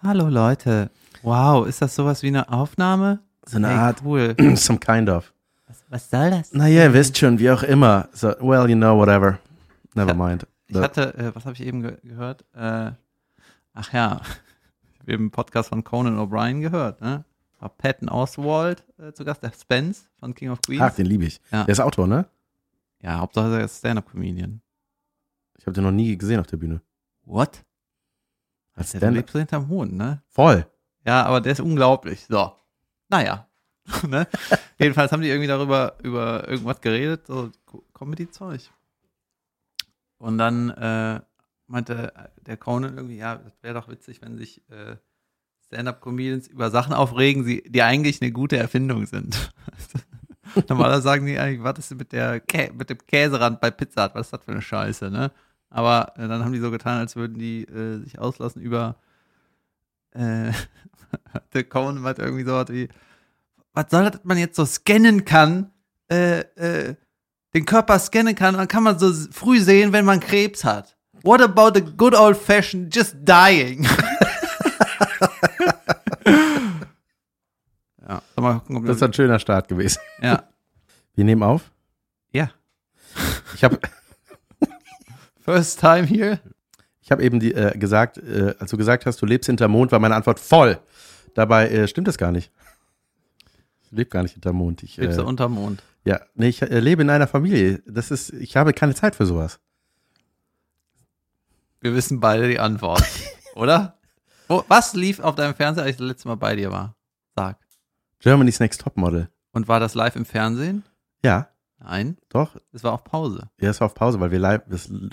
Hallo Leute. Wow, ist das sowas wie eine Aufnahme? So eine Hey, Art, Cool. some kind of. Was, was soll das? Naja, ihr wisst schon, wie auch immer. So, well, you know, whatever. Never mind. Ich hatte, äh, was habe ich eben ge gehört? Äh, ach ja, ich habe eben einen Podcast von Conan O'Brien gehört, ne? War Patton Oswald äh, zu Gast, der Spence von King of Queens. Ach, den liebe ich. Ja. Der ist Autor, ne? Ja, Hauptsache er ist Stand-Up-Comedian. Ich habe den noch nie gesehen auf der Bühne. What? Der Stand lebt so hinterm Hohn, ne? Voll. Ja, aber der ist unglaublich. So. Naja. ne? Jedenfalls haben die irgendwie darüber über irgendwas geredet, so Co- Comedy-Zeug. Und dann äh, meinte der Conan irgendwie, ja, das wäre doch witzig, wenn sich äh, Stand-Up-Comedians über Sachen aufregen, sie, die eigentlich eine gute Erfindung sind. Normalerweise sagen die eigentlich, was ist denn mit, der Kä mit dem Käserand bei Pizza Hut? Was ist das für eine Scheiße, ne? Aber äh, dann haben die so getan, als würden die äh, sich auslassen über äh, der Conan meinte irgendwie so was wie, was soll das, dass man jetzt so scannen kann, äh, äh, den Körper scannen kann, dann kann man so früh sehen, wenn man Krebs hat. What about the good old fashioned just dying? ja, mal gucken, ob Das ist ein schöner Start gewesen. ja, Wir nehmen auf. ja. Ich habe First time here. ich hab eben die, äh, gesagt, äh, als du gesagt hast, du lebst hinterm Mond, war meine Antwort voll. Dabei äh, stimmt das gar nicht. Ich lebe gar nicht hinterm Mond. Ich, Lebst äh, du unterm Mond. ja, nee, ich äh, lebe in einer Familie. Das ist, ich habe keine Zeit für sowas. Wir wissen beide die Antwort. Oder? Wo, was lief auf deinem Fernseher, als ich das letzte Mal bei dir war? Sag. Germany's Next Topmodel. Und war das live im Fernsehen? Ja, Nein, doch. es war auf Pause. Er ist auf Pause, weil wir live,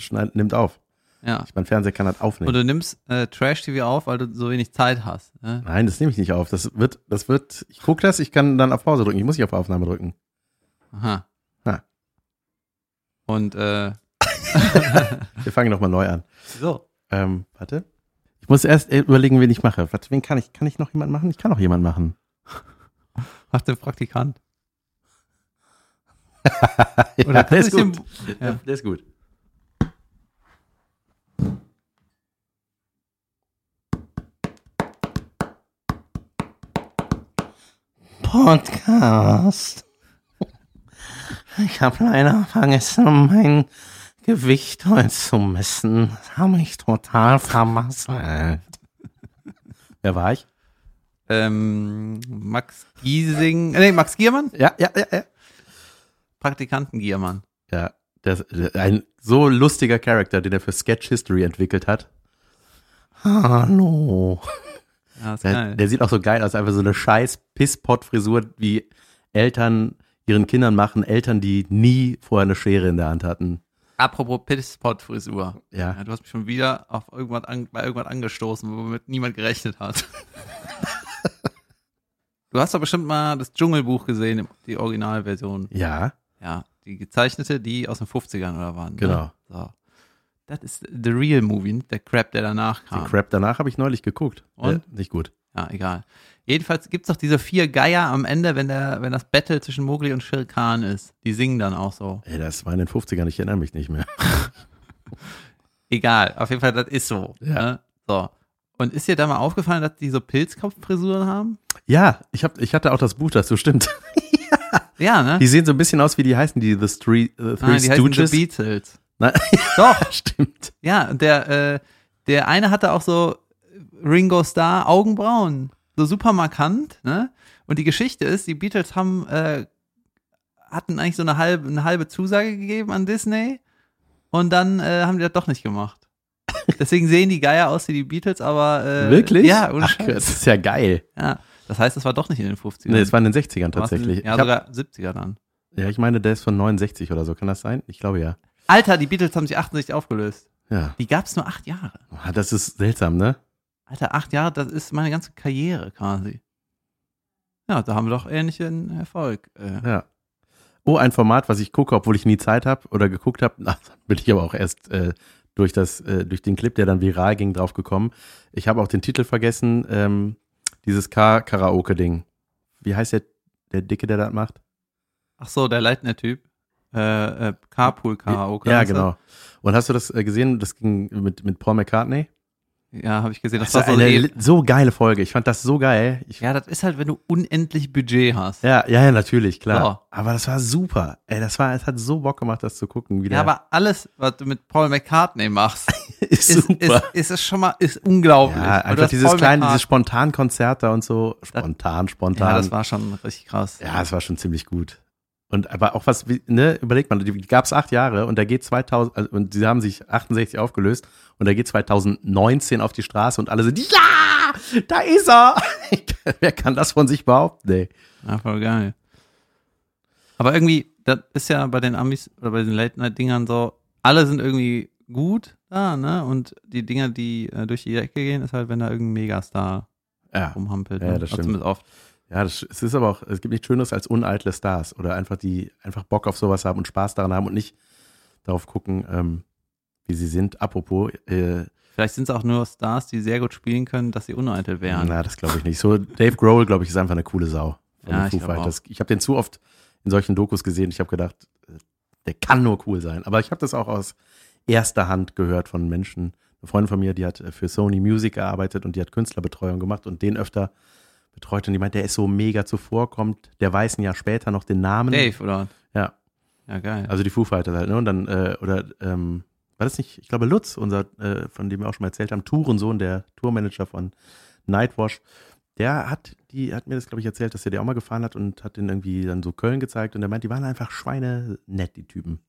schneid, nimmt auf. Ja. Ich mein Fernseher kann das aufnehmen. Und du nimmst äh, Trash-TV auf, weil du so wenig Zeit hast. Ne? Nein, das nehme ich nicht auf. Das wird, das wird, ich gucke das, ich kann dann auf Pause drücken. Ich muss nicht auf Aufnahme drücken. Aha. Ja. Und äh, Wir fangen nochmal neu an. so. Ähm, warte. Ich muss erst äh, überlegen, wen ich mache. Warte, wen kann ich? Kann ich noch jemand machen? Ich kann noch jemand machen. Mach den Praktikant. Ja, Oder der ist gut. Ja. Der ist gut. Podcast. Ich habe leider vergessen, mein Gewicht heute zu messen. Das habe ich total vermasselt. Wer war ich? Ähm, Max Giesing, äh, nee, Max Giermann? Ja, ja, ja, ja. Praktikanten Giermann. Ja, der, ein so lustiger Charakter, den er für Sketch History entwickelt hat. Hallo. Ja, ist Der, der sieht auch so geil aus, einfach so eine scheiß Pisspot-Frisur, wie Eltern ihren Kindern machen, Eltern, die nie vorher eine Schere in der Hand hatten. Apropos Pisspot-Frisur. Ja. Ja, du hast mich schon wieder auf irgendwas an, bei irgendwas angestoßen, womit niemand gerechnet hat. du hast doch bestimmt mal das Dschungelbuch gesehen, die Originalversion. Ja, Ja, die gezeichnete, die aus den 50ern oder waren. Ne? Genau. So. Das ist the real movie, nicht der Crap, der danach kam. den Crap danach habe ich neulich geguckt. Und? Äh, nicht gut. Ja, egal. Jedenfalls gibt's doch diese vier Geier am Ende, wenn der, wenn das Battle zwischen Mowgli und Shere Khan ist. Die singen dann auch so. Ey, das war in den 50ern, ich erinnere mich nicht mehr. Egal, auf jeden Fall, das ist so. Ja. Ne? So. Und ist dir da mal aufgefallen, dass die so Pilzkopffrisuren haben? Ja, ich, hab, ich hatte auch das Buch dazu, stimmt. Ja, ne? Die sehen so ein bisschen aus wie die heißen, die The, Three, the Three Nein, die heißen Stooges. The Beatles. Nein, Doch, stimmt. ja, und der, äh, der eine hatte auch so Ringo Starr Augenbrauen. So super markant, ne? Und die Geschichte ist, die Beatles haben, äh, hatten eigentlich so eine halbe, eine halbe Zusage gegeben an Disney und dann äh, haben die das doch nicht gemacht. Deswegen sehen die Geier aus wie die Beatles, aber äh, Wirklich? Ja, ohne Ach, Scheiß. das ist ja geil. Ja. Das heißt, es war doch nicht in den 50ern. Nee, es war in den 60ern War's in- tatsächlich. Ja, ich hab, sogar 70er dann. ja, ich meine, der ist von 69 oder so. Kann das sein? Ich glaube ja. Alter, die Beatles haben sich 68 aufgelöst. Ja. Die gab's nur acht Jahre. Ah, Das ist seltsam, ne? Alter, acht Jahre, das ist meine ganze Karriere quasi. Ja, da haben wir doch ähnlichen Erfolg. Äh, Ja. Oh, ein Format, was ich gucke, obwohl ich nie Zeit habe oder geguckt habe. Na, bin ich aber auch erst äh, durch das, äh, durch den Clip, der dann viral ging, drauf gekommen. Ich habe auch den Titel vergessen. Ähm, dieses Car-Karaoke-Ding. Wie heißt der, der Dicke, der das macht? Ach so, der Leitner-Typ. Äh, äh, Carpool Karaoke. Ja, genau. Und hast du das äh, gesehen? Das ging mit, mit Paul McCartney. Ja, habe ich gesehen. Das, Das war so eine eine, so geile Folge. Ich fand das so geil. Ich, Ja, das ist halt, wenn du unendlich Budget hast. ja, ja, ja, natürlich, klar. So. Aber das war super. Ey, das war, es hat so Bock gemacht, das zu gucken. Wie Ja, aber alles, was du mit Paul McCartney machst, ist, ist, super. ist, es schon mal, ist unglaublich. ja, einfach dieses Paul kleine, McCartney- dieses Spontankonzert da und so. Spontan, spontan. Ja, das war schon richtig krass. Ja, es war schon ziemlich gut. Und aber auch was, ne, überlegt man, die gab es acht Jahre und der geht 2000, also, und sie haben sich 68 aufgelöst und der geht 2019 auf die Straße und alle sind, ja, da ist er. Wer kann das von sich behaupten? Nee. Ja, voll geil. Aber irgendwie, das ist ja bei den Amis oder bei den Late-Night-Dingern so, alle sind irgendwie gut da, ne? Und die Dinger, die äh, durch die Ecke gehen, ist halt, wenn da irgendein Megastar Ja. rumhampelt. Ja, ne? das Also stimmt. Zumindest oft. Ja, das, es ist aber auch, es gibt nichts Schöneres als uneitle Stars oder einfach die einfach Bock auf sowas haben und Spaß daran haben und nicht darauf gucken, ähm, wie sie sind. Apropos, äh, Vielleicht sind es auch nur Stars, die sehr gut spielen können, dass sie uneitel wären. na, das glaube ich nicht. So, Dave Grohl, glaube ich, ist einfach eine coole Sau. Ja, ich. Ich habe den zu oft in solchen Dokus gesehen. Ich habe gedacht, äh, der kann nur cool sein. Aber ich habe das auch aus erster Hand gehört von Menschen. Eine Freundin von mir, die hat äh, für Sony Music gearbeitet und die hat Künstlerbetreuung gemacht und den öfter betreut. Und die meint, der ist so mega zuvorkommt. Der weiß ein Jahr später noch den Namen. Dave, oder? Ja. Ja, geil. Also die Foo Fighters halt, ne? Und dann, äh, oder, ähm, war das nicht, ich glaube, Lutz, unser, äh, von dem wir auch schon mal erzählt haben, Tourensohn, der Tourmanager von Nightwash, der hat, die hat mir das, glaube ich, erzählt, dass er die auch mal gefahren hat und hat den irgendwie dann so Köln gezeigt und der meint, die waren einfach Schweine nett, die Typen.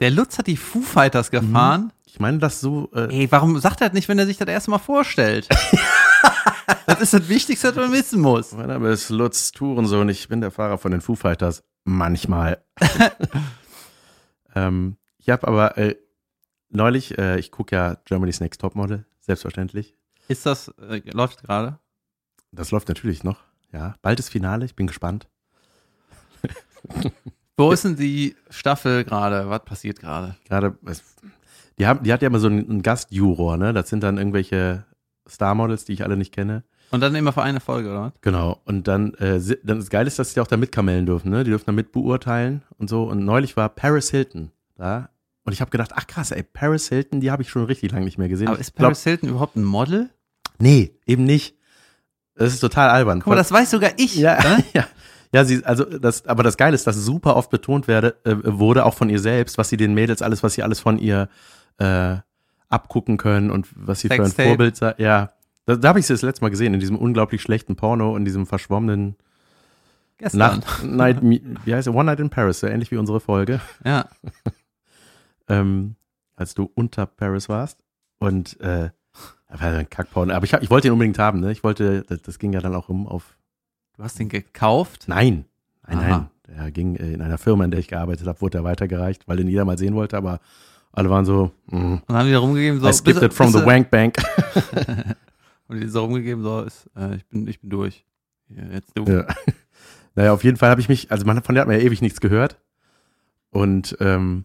Der Lutz hat die Foo Fighters gefahren. Ich meine, das so, äh, Ey, warum sagt er das nicht, wenn er sich das erste Mal vorstellt? das ist das Wichtigste, was man wissen muss. mein Name ist Lutz Tourensohn, ich bin der Fahrer von den Foo Fighters. Manchmal. ähm, ich habe aber äh, neulich, äh, ich gucke ja Germany's Next Topmodel, selbstverständlich. Ist das, äh, läuft gerade? Das läuft natürlich noch. Ja, bald ist Finale, ich bin gespannt. Wo ist denn die Staffel gerade? Was passiert gerade? Gerade, die, haben, die hat ja immer so einen, einen Gastjuror, ne? Das sind dann irgendwelche Starmodels, die ich alle nicht kenne. Und dann immer für eine Folge, oder? was? Genau. Und dann, äh, dann das Geile ist, dass sie auch da mitkamellen dürfen, ne? Die dürfen da mit beurteilen und so. Und neulich war Paris Hilton da. Und ich habe gedacht, ach krass, ey, Paris Hilton, die habe ich schon richtig lange nicht mehr gesehen. Aber ist Paris Hilton überhaupt ein Model? nee, eben nicht. Das ist total albern. Guck mal, das weiß sogar ich. Ja, ne? ja. Ja, sie, also das, aber das Geile ist, dass super oft betont werde, äh, wurde, auch von ihr selbst, was sie den Mädels alles, was sie alles von ihr äh, abgucken können und was sie für ein Sextape. Vorbild sei. Ja, da, da habe ich sie das letzte Mal gesehen, in diesem unglaublich schlechten Porno, in diesem verschwommenen Gestern. Nacht, Night, wie heißt es, One Night in Paris, so ähnlich wie unsere Folge, Ja. ähm, als du unter Paris warst. Und äh, ein Kackporno. Aber ich, hab, ich wollte ihn unbedingt haben, ne? Ich wollte, das, das ging ja dann auch um auf Du hast den gekauft? Nein, nein, Aha. nein. Der ging äh, in einer Firma, in der ich gearbeitet habe, wurde er weitergereicht, weil den jeder mal sehen wollte, aber alle waren so, mm, Und haben die da rumgegeben, so. I skipped it from the wank bank. Und die so rumgegeben, so, ist, äh, ich, bin, ich bin durch. Hier, jetzt du. ja. Naja, auf jeden Fall habe ich mich, also man, von der hat man ja ewig nichts gehört. Und ähm,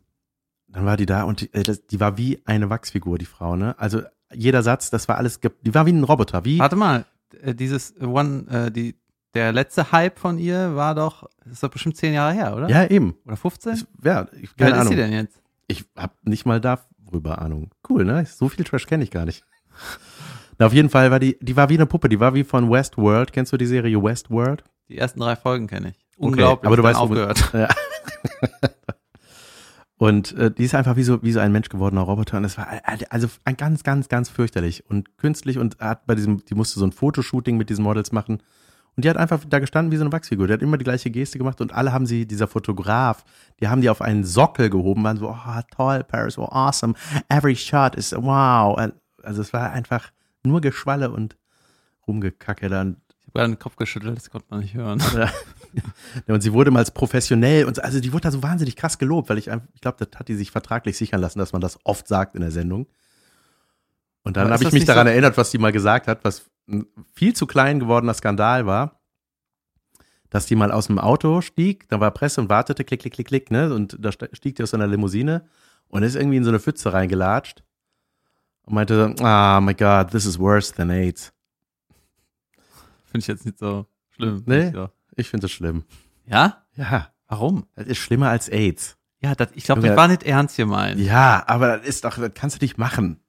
dann war die da und die, äh, das, die war wie eine Wachsfigur, die Frau, ne? Also jeder Satz, das war alles, die war wie ein Roboter, wie, Warte mal, äh, dieses One, äh, die, der letzte Hype von ihr war doch, ist doch bestimmt zehn Jahre her, oder? ja eben. Oder 15? Das, ja, ich, Wie alt keine ist Ahnung. sie denn jetzt? Ich habe nicht mal darüber Ahnung. Cool, ne? So viel Trash kenne ich gar nicht. Na, auf jeden Fall war die, die war wie eine Puppe, die war wie von Westworld. Kennst du die Serie Westworld? Die ersten drei Folgen kenne ich. Unglaublich. aber du weißt, aufgehört. Ja. Und äh, die ist einfach wie so, wie so ein Mensch gewordener Roboter. Und es war äh, also ein ganz, ganz, ganz fürchterlich und künstlich und hat bei diesem, die musste so ein Fotoshooting mit diesen Models machen. Und die hat einfach da gestanden wie so eine Wachsfigur. Die hat immer die gleiche Geste gemacht und alle haben sie, dieser Fotograf, die haben die auf einen Sockel gehoben, waren so, oh, toll, Paris, oh, awesome. Every shot is wow. Also es war einfach nur Geschwalle und Rumgekacke dann. Ich habe gerade den Kopf geschüttelt, das konnte man nicht hören. Und sie wurde mal als professionell und so- also die wurde da so wahnsinnig krass gelobt, weil ich einfach, ich glaube, das hat die sich vertraglich sichern lassen, dass man das oft sagt in der Sendung. Und dann habe ich mich daran so- erinnert, was die mal gesagt hat, was ein viel zu klein gewordener Skandal war, dass die mal aus dem Auto stieg, da war Presse und wartete, klick, klick, klick, klick, ne? Und da st- stieg die aus einer Limousine und ist irgendwie in so eine Pfütze reingelatscht und meinte, so, ah, my God, this is worse than AIDS. Finde ich jetzt nicht so schlimm. Nee. So. Ich finde das schlimm. Ja? Ja, Warum? das ist schlimmer als AIDS. Ja, das, ich glaube, das war nicht ernst gemeint. Ja, aber das ist doch, das kannst du nicht machen.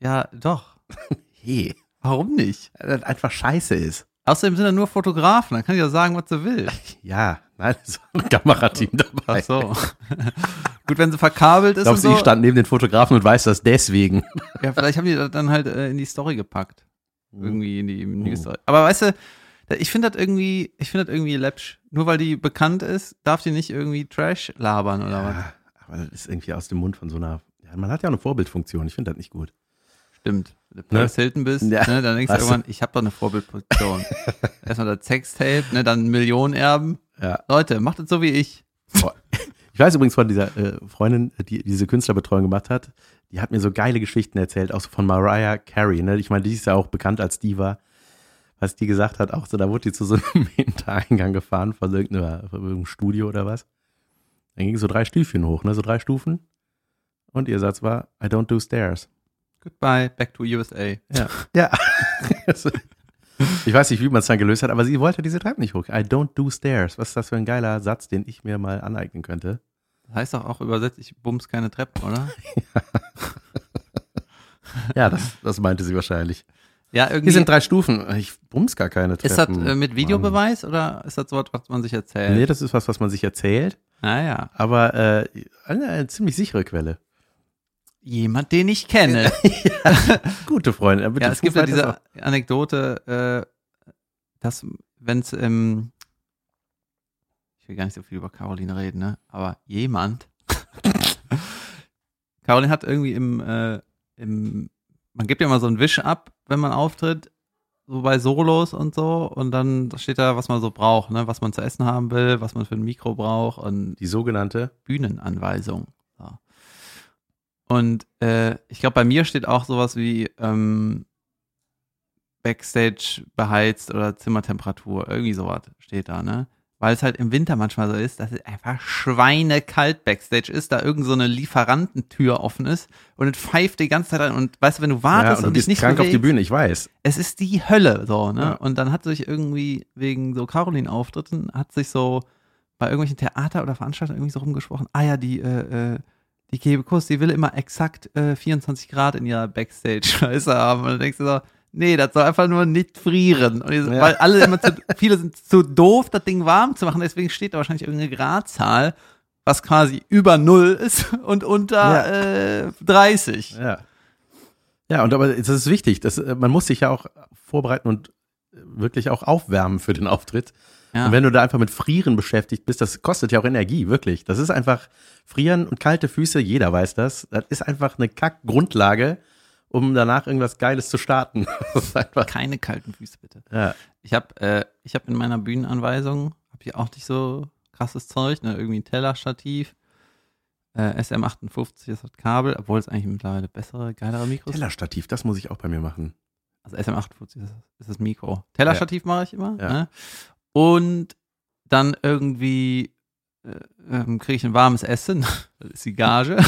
Ja, doch. Nee, Warum nicht? weil das einfach scheiße ist. Außerdem sind da nur Fotografen, dann kann ich ja sagen, was sie will. Ja, nein, ist auch ein Kamerateam dabei. Ach so. Gut, wenn sie verkabelt Ich ist glaube, und so. sie stand neben den Fotografen und weiß das deswegen. Ja, vielleicht haben die das dann halt äh, in die Story gepackt. Irgendwie in die Mhm. News-Story. Aber weißt du, ich finde das irgendwie, ich finde das irgendwie läppsch. Nur weil die bekannt ist, darf die nicht irgendwie Trash labern oder was? Ja, aber das ist irgendwie aus dem Mund von so einer. Ja, man hat ja auch eine Vorbildfunktion. Ich finde das nicht gut. Stimmt. Wenn du Paris Hilton bist, Ja. ne, dann denkst du irgendwann, ich habe doch eine Vorbildposition. Erstmal das Sextape, ne, dann Millionenerben. Ja. Leute, macht es so wie ich. Ich weiß übrigens von dieser äh, Freundin, die diese Künstlerbetreuung gemacht hat, die hat mir so geile Geschichten erzählt, auch so von Mariah Carey. Ne? Ich meine, die ist ja auch bekannt als Diva. Was die gesagt hat, auch so, da wurde die zu so einem Hintereingang gefahren von irgendeiner- von irgendeinem Studio oder was. Dann ging so drei Stüfchen hoch, ne? So drei Stufen. Und ihr Satz war, I don't do stairs. Goodbye, back to USA. Ja. ja. Ich weiß nicht, wie man es dann gelöst hat, aber sie wollte diese Treppe nicht hoch. I don't do stairs. Was ist das für ein geiler Satz, den ich mir mal aneignen könnte? Das heißt doch auch übersetzt, ich bums keine Treppen, oder? Ja, das, das meinte sie wahrscheinlich. Ja, irgendwie. Hier sind drei Stufen. Ich bums gar keine Treppen. ist das äh, mit Mann. Videobeweis oder ist das so was, was man sich erzählt? Nee, das ist was, was man sich erzählt, Naja. aber äh, eine, eine ziemlich sichere Quelle. Jemand, den ich kenne. Gute Freunde. bitte ja, es gibt ja diese Anekdote, äh, dass, wenn es im. Ich will gar nicht so viel über Caroline reden, ne? Aber jemand. Caroline hat irgendwie im, äh, im. Man gibt ja immer so einen Wisch ab, wenn man auftritt, so bei Solos und so. Und dann steht da, was man so braucht, ne? Was man zu essen haben will, was man für ein Mikro braucht und Die sogenannte. Bühnenanweisung. Und äh, ich glaube, bei mir steht auch sowas wie ähm, Backstage beheizt oder Zimmertemperatur, irgendwie sowas steht da, ne? Weil es halt im Winter manchmal so ist, dass es einfach schweinekalt Backstage ist, da irgend so eine Lieferantentür offen ist und es pfeift die ganze Zeit an und weißt du, wenn du Ja, wartest und du und dich bist nicht krank auf die bewegst, Bühne, ich weiß. es ist die Hölle, so, ne? Ja. Und dann hat sich irgendwie wegen so Caroline-Auftritten, hat sich so bei irgendwelchen Theater oder Veranstaltungen irgendwie so rumgesprochen, ah ja, die, äh, äh, die Kebekus, die will immer exakt äh, 24 Grad in ihrer Backstage-Scheiße haben. Und dann denkst du so, nee, das soll einfach nur nicht frieren. Und die, Ja. Weil alle immer zu, viele sind zu doof, das Ding warm zu machen, deswegen steht da wahrscheinlich irgendeine Gradzahl, was quasi über Null ist und unter äh, 30. Ja. Ja, und aber das ist wichtig. Das, äh, man muss sich ja auch vorbereiten und äh, wirklich auch aufwärmen für den Auftritt. Ja. Und wenn du da einfach mit Frieren beschäftigt bist, das kostet ja auch Energie, wirklich. Das ist einfach Frieren und kalte Füße, jeder weiß das. Das ist einfach eine Kack-Grundlage, um danach irgendwas Geiles zu starten. Keine kalten Füße, bitte. ja. Ich habe äh, ich hab in meiner Bühnenanweisung, habe ich auch nicht so krasses Zeug, ne? irgendwie ein Tellerstativ, äh, SM58 ist das Kabel, obwohl es eigentlich mittlerweile bessere, geilere Mikros Tellerstativ, das muss ich auch bei mir machen. Also SM58 ist, ist das Mikro. Tellerstativ mache ich immer. Ja. Ne? Und dann irgendwie äh, ähm, kriege ich ein warmes Essen, das ist die Gage.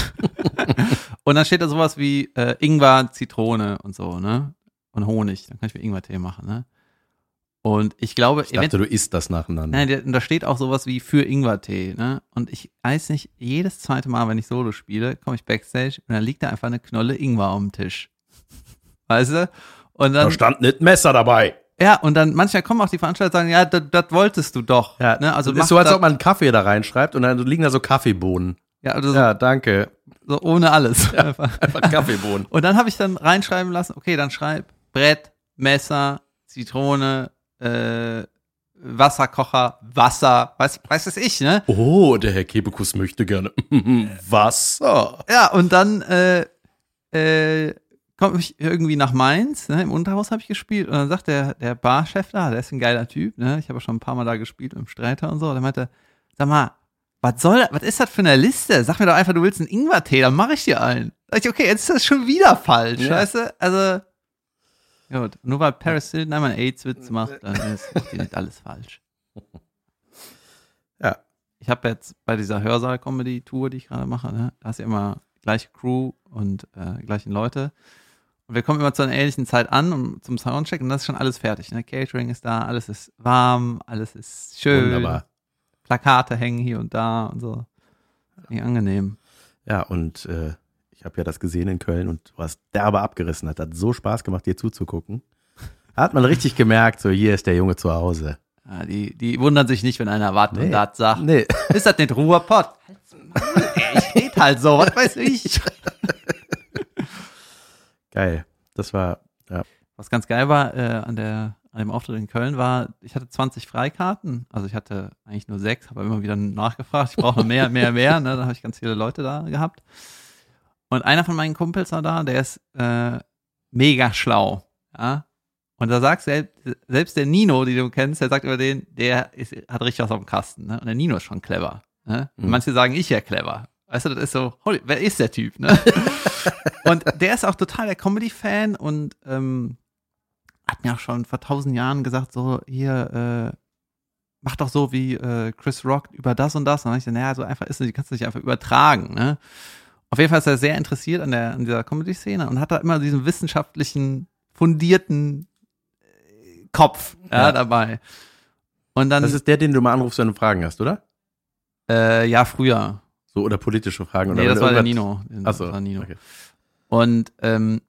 und dann steht da sowas wie äh, Ingwer, Zitrone und so, ne? Und Honig. Dann kann ich mir Ingwer-Tee machen, ne? Und ich glaube, Ich dachte, du isst das nacheinander. Nein, da steht auch sowas wie für Ingwertee, ne? Und ich weiß nicht, jedes zweite Mal, wenn ich Solo spiele, komme ich Backstage und dann liegt da einfach eine Knolle Ingwer auf dem Tisch. Weißt du? Und da dann, stand nicht Messer dabei. Ja, und dann manchmal kommen auch die Veranstalter und sagen, ja, das wolltest du doch. Ja, ne? Also das ist so, als ob man einen Kaffee da reinschreibt und dann liegen da so Kaffeebohnen. ja, oder so, Ja, danke. so ohne alles. Einfach. Einfach Kaffeebohnen. Und dann habe ich dann reinschreiben lassen, okay, dann schreib Brett, Messer, Zitrone, äh, Wasserkocher, Wasser, weiß, weiß es ich, ne? Oh, der Herr Kebekus möchte gerne Wasser. Ja, und dann äh, äh, komme ich irgendwie nach Mainz, ne, im Unterhaus habe ich gespielt und dann sagt der, der Barchef da, der ist ein geiler Typ, ne, ich habe schon ein paar Mal da gespielt im Streiter und so, der meinte, sag mal, was soll, was ist das für eine Liste? Sag mir doch einfach, du willst einen Ingwertee, dann mache ich dir einen. Sag ich, okay, jetzt ist das schon wieder falsch, Ja. weißt du? Also, gut, nur weil Paris Hilton einmal einen AIDS-Witz macht, dann ist nicht alles falsch. Ja. Ich habe jetzt bei dieser Hörsaal-Comedy-Tour, die ich gerade mache, ne, da ist ja immer gleiche Crew und äh, gleichen Leute. Und wir kommen immer zu einer ähnlichen Zeit an um, zum Soundcheck und das ist schon alles fertig. Ne? Catering ist da, alles ist warm, alles ist schön. Wunderbar. Plakate hängen hier und da und so. Nicht angenehm. Ja, und äh, ich habe ja das gesehen in Köln und du hast derbe abgerissen. Hat, hat so Spaß gemacht, dir zuzugucken. Hat man richtig gemerkt, so hier ist der Junge zu Hause. Ja, die, die wundern sich nicht, wenn einer wartet Nee. und das sagt. Nee. Ist das nicht Ruhrpott? Ey, steht halt so, was weiß ich. Geil. Das war, ja. Was ganz geil war äh, an, der, an dem Auftritt in Köln war, ich hatte 20 Freikarten. Also ich hatte eigentlich nur sechs, habe immer wieder nachgefragt. Ich brauche mehr, mehr, mehr. Ne? Dann habe ich ganz viele Leute da gehabt. Und einer von meinen Kumpels war da, der ist äh, mega schlau. Ja? Und da sagt selbst, selbst der Nino, den du kennst, der sagt über den, der ist, hat richtig was auf dem Kasten. Ne? Und der Nino ist schon clever. Ne? Mhm. Manche sagen, ich ja clever. Weißt du, das ist so, holy, wer ist der Typ? Ne? und der ist auch total der Comedy-Fan und ähm, hat mir auch schon vor tausend Jahren gesagt, so, hier, äh, mach doch so wie äh, Chris Rock über das und das. Und dann hab ich gesagt, naja, so einfach ist es, die kannst du nicht einfach übertragen. Ne? Auf jeden Fall ist er sehr interessiert an, der, an dieser Comedy-Szene und hat da immer diesen wissenschaftlichen, fundierten äh, Kopf ja, Ja. dabei. Und dann, Das ist der, den du mal anrufst, wenn du Fragen hast, oder? äh, ja, früher. So, oder politische Fragen. Oder Nee, das war der Nino. Ach so, Das war Nino. okay. Und ähm,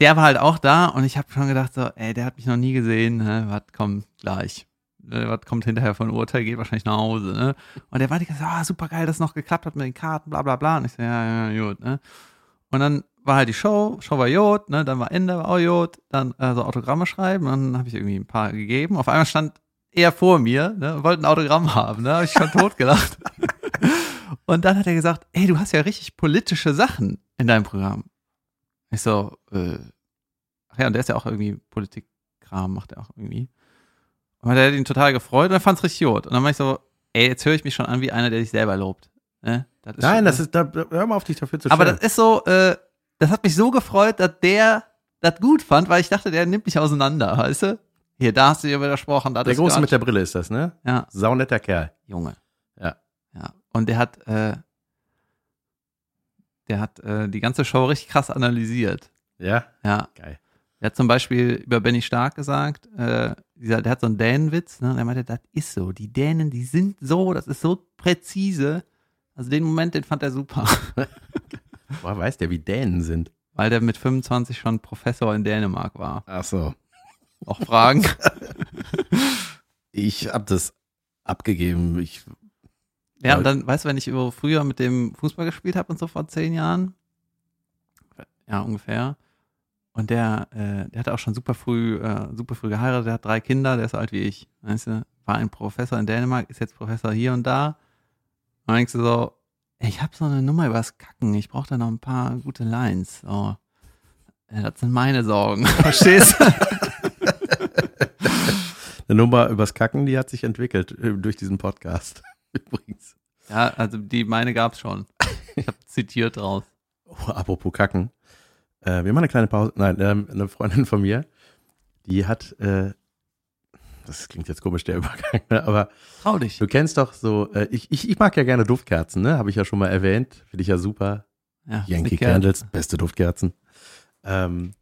der war halt auch da und ich habe schon gedacht, so, ey, der hat mich noch nie gesehen, ne? was kommt gleich? Ne, Was kommt hinterher von Urteil, geht wahrscheinlich nach Hause, ne? Und der war die ganze Zeit, ah, super geil, dass noch geklappt hat mit den Karten, bla bla bla. Und ich so, ja, ja, gut, ne? Und dann war halt die Show, Show war Jod, ne? Dann war Ende, war auch Jod, dann äh, so Autogramme schreiben, dann habe ich irgendwie ein paar gegeben. Auf einmal stand er vor mir, ne? Wollte ein Autogramm haben, ne? Habe ich schon totgelacht. Und dann hat er gesagt, ey, du hast ja richtig politische Sachen in deinem Programm. Ich so, äh, ach ja, und der ist ja auch irgendwie Politikkram, macht er auch irgendwie. Und der hat ihn total gefreut und er fand's richtig gut. Und dann war ich so, ey, jetzt höre ich mich schon an wie einer, der sich selber lobt. Ne? Das Nein, schon- das ist, da, hör mal auf, dich dafür zu aber stellen. das ist so, äh, das hat mich so gefreut, dass der das gut fand, weil ich dachte, der nimmt mich auseinander, weißt du? Hier, da hast du dir widersprochen. Der Große mit der Brille ist das, ne? Ja, Saunetter Kerl. Junge. Ja. Ja. Und der hat, äh, der hat äh, die ganze Show richtig krass analysiert. Ja, Ja. geil. Er hat zum Beispiel über Benny Stark gesagt, äh, dieser, der hat so einen Dänenwitz, ne? Und er meinte, das ist so. Die Dänen, die sind so, das ist so präzise. Also den Moment, den fand er super. Woher weiß der, wie Dänen sind? Weil der mit 25 schon Professor in Dänemark war. Ach so. Auch Fragen? Ich hab das abgegeben. Ich, Ja, und dann, weißt du, wenn ich über früher mit dem Fußball gespielt habe und so vor zehn Jahren, ja, ungefähr, und der, äh, der hatte auch schon super früh, äh, super früh geheiratet, der hat drei Kinder, der ist so alt wie ich, weißt du, war ein Professor in Dänemark, ist jetzt Professor hier und da. Und dann denkst du so, ich habe so eine Nummer übers Kacken, ich brauche da noch ein paar gute Lines. So. Ja, das sind meine Sorgen, verstehst du? eine Nummer übers Kacken, die hat sich entwickelt äh, durch diesen Podcast. Übrigens. ja, also die meine gab's schon. Ich habe zitiert draus. Oh, apropos Kacken. Äh, wir machen eine kleine Pause. Nein, ähm, eine Freundin von mir, die hat, äh, das klingt jetzt komisch, der Übergang, ne? aber Trau dich. du kennst doch so, äh, ich, ich, ich mag ja gerne Duftkerzen, ne? Habe ich ja schon mal erwähnt. Finde ich ja super. Ja, Yankee. Candles, beste Duftkerzen. Ähm,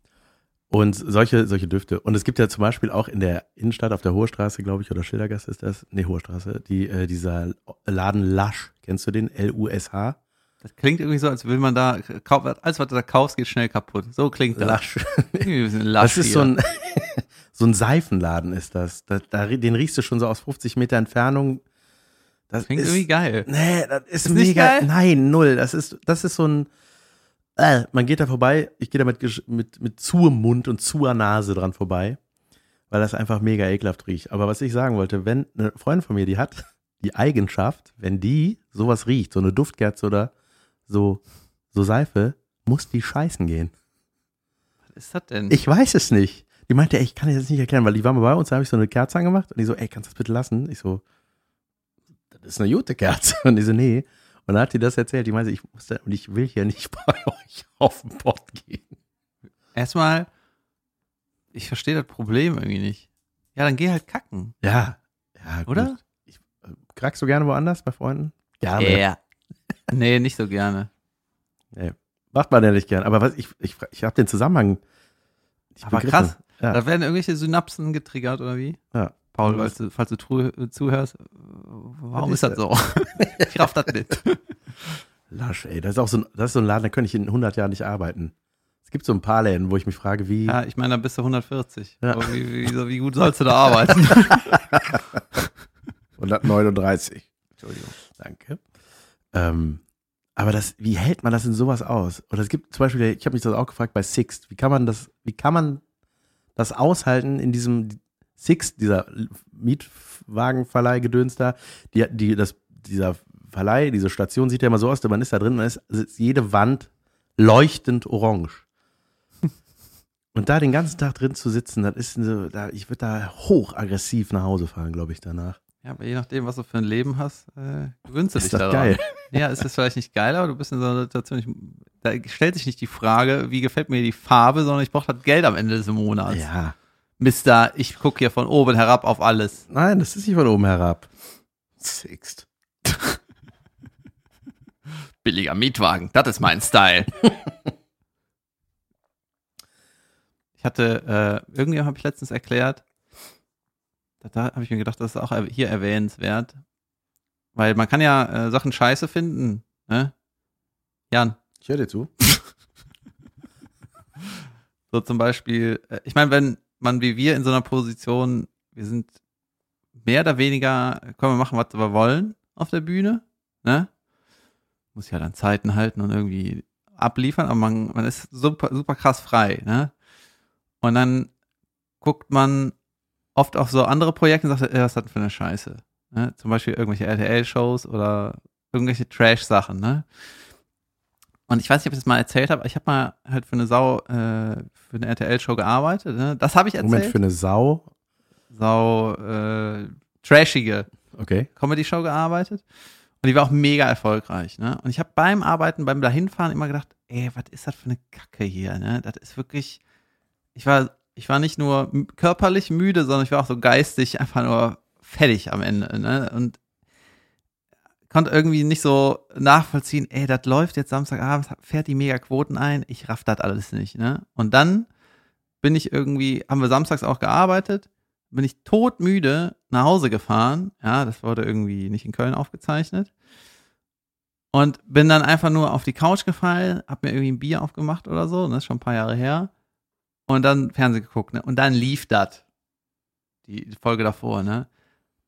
und solche, solche Düfte. Und es gibt ja zum Beispiel auch in der Innenstadt auf der Hohe Straße, glaube ich, oder Schildergasse ist das. Nee, Hohe Straße. Die, äh, dieser Laden Lush. Kennst du den? L-U-S-H? Das klingt irgendwie so, als will man da, alles was du da kaufst, geht schnell kaputt. So klingt das. Lush. Das ist so ein, so ein Seifenladen ist das. Da, da, den riechst du schon so aus 50 Meter Entfernung. Das Klingt ist, irgendwie geil. Nee, das ist, Ist nicht mega. geil? Nein, null. Das ist, das ist so ein. Äh, man geht da vorbei, ich gehe da mit, mit, mit zuem Mund und zuer Nase dran vorbei, weil das einfach mega ekelhaft riecht. Aber was ich sagen wollte, wenn eine Freundin von mir, die hat die Eigenschaft, wenn die sowas riecht, so eine Duftkerze oder so, so Seife, muss die scheißen gehen. Was ist das denn? Ich weiß es nicht. Die meinte, ey, ich kann dir das nicht erklären, weil die war mal bei uns, da habe ich so eine Kerze angemacht und die so, ey, kannst du das bitte lassen? Ich so, das ist eine gute Kerze. Und die so, nee. Und dann hat die das erzählt. Die meinte, ich musste, und ich will hier nicht bei euch auf den Pott gehen. Erstmal, ich verstehe das Problem irgendwie nicht. Ja, dann geh halt kacken. Ja. Ja, gut. Oder? Ich, äh, krackst du gerne woanders bei Freunden? Gerne. Ja. Nee, nicht so gerne. Nee. Macht man ja nicht gern. Aber was, ich, ich, ich habe den Zusammenhang. Aber begriffen. krass. Ja. Da werden irgendwelche Synapsen getriggert, oder wie? Ja. Paul, Was? falls du, falls du zuhörst, warum ist ist das so? ich raff das nicht. Lush, ey. Das ist auch so ein, das ist so ein Laden, da könnte ich in 100 Jahren nicht arbeiten. Es gibt so ein paar Läden, wo ich mich frage, wie. Ja, ich meine, da bist du 140. Ja. Wie, wie, wie gut sollst du da arbeiten? 139. Entschuldigung. Danke. Ähm, aber das, wie hält man das in sowas aus? Oder es gibt zum Beispiel, ich habe mich das auch gefragt bei Sixt, wie kann man das, wie kann man das aushalten in diesem Sixt, dieser Mietwagenverleih gedöns da, die, die, das, dieser Verleih, diese Station sieht ja immer so aus, man ist da drin, man ist, ist jede Wand leuchtend orange. Und da den ganzen Tag drin zu sitzen, das ist so, da, ich würde da hochaggressiv nach Hause fahren, glaube ich, danach. Ja, aber je nachdem, was du für ein Leben hast, äh, gewöhnst du Ist dich das daran. geil. Ja, ist es vielleicht nicht geil, aber du bist in so einer Situation, ich, da stellt sich nicht die Frage, wie gefällt mir die Farbe, sondern ich brauche das Geld am Ende des Monats. Ja. Mister, ich gucke hier von oben herab auf alles. Nein, das ist nicht von oben herab. Sixt. Billiger Mietwagen, das ist mein Style. ich hatte, äh, irgendwie habe ich letztens erklärt, da, da habe ich mir gedacht, das ist auch hier erwähnenswert, weil man kann ja äh, Sachen scheiße finden, ne? Jan, Ich höre dir zu. So zum Beispiel, äh, ich meine, wenn man wie wir in so einer Position, wir sind mehr oder weniger, können wir machen, was wir wollen auf der Bühne, ne? Muss ja dann Zeiten halten und irgendwie abliefern, aber man, man ist super, super krass frei, ne? Und dann guckt man oft auf so andere Projekte und sagt, ey, was ist das für eine Scheiße? Ne? Zum Beispiel irgendwelche RTL-Shows oder irgendwelche Trash-Sachen, ne? Und ich weiß nicht, ob ich das mal erzählt habe, aber ich habe mal halt für eine Sau, äh, für eine RTL-Show gearbeitet. Ne? Das habe ich erzählt. Moment, für eine Sau. Sau, äh, trashige Okay. Comedy-Show gearbeitet. Und die war auch mega erfolgreich. Ne? Und ich habe beim Arbeiten, beim dahinfahren immer gedacht, ey, was ist das für eine Kacke hier? Ne? Das ist wirklich, ich war, ich war nicht nur körperlich müde, sondern ich war auch so geistig einfach nur fertig am Ende. Ne? Und konnte irgendwie nicht so nachvollziehen, ey, das läuft jetzt Samstagabend, fährt die mega Quoten ein, ich raff das alles nicht, ne? Und dann bin ich irgendwie, haben wir samstags auch gearbeitet, bin ich todmüde nach Hause gefahren, ja, das wurde irgendwie nicht in Köln aufgezeichnet und bin dann einfach nur auf die Couch gefallen, hab mir irgendwie ein Bier aufgemacht oder so, das ist schon ein paar Jahre her und dann Fernsehen geguckt, ne? Und dann lief das, die Folge davor, ne?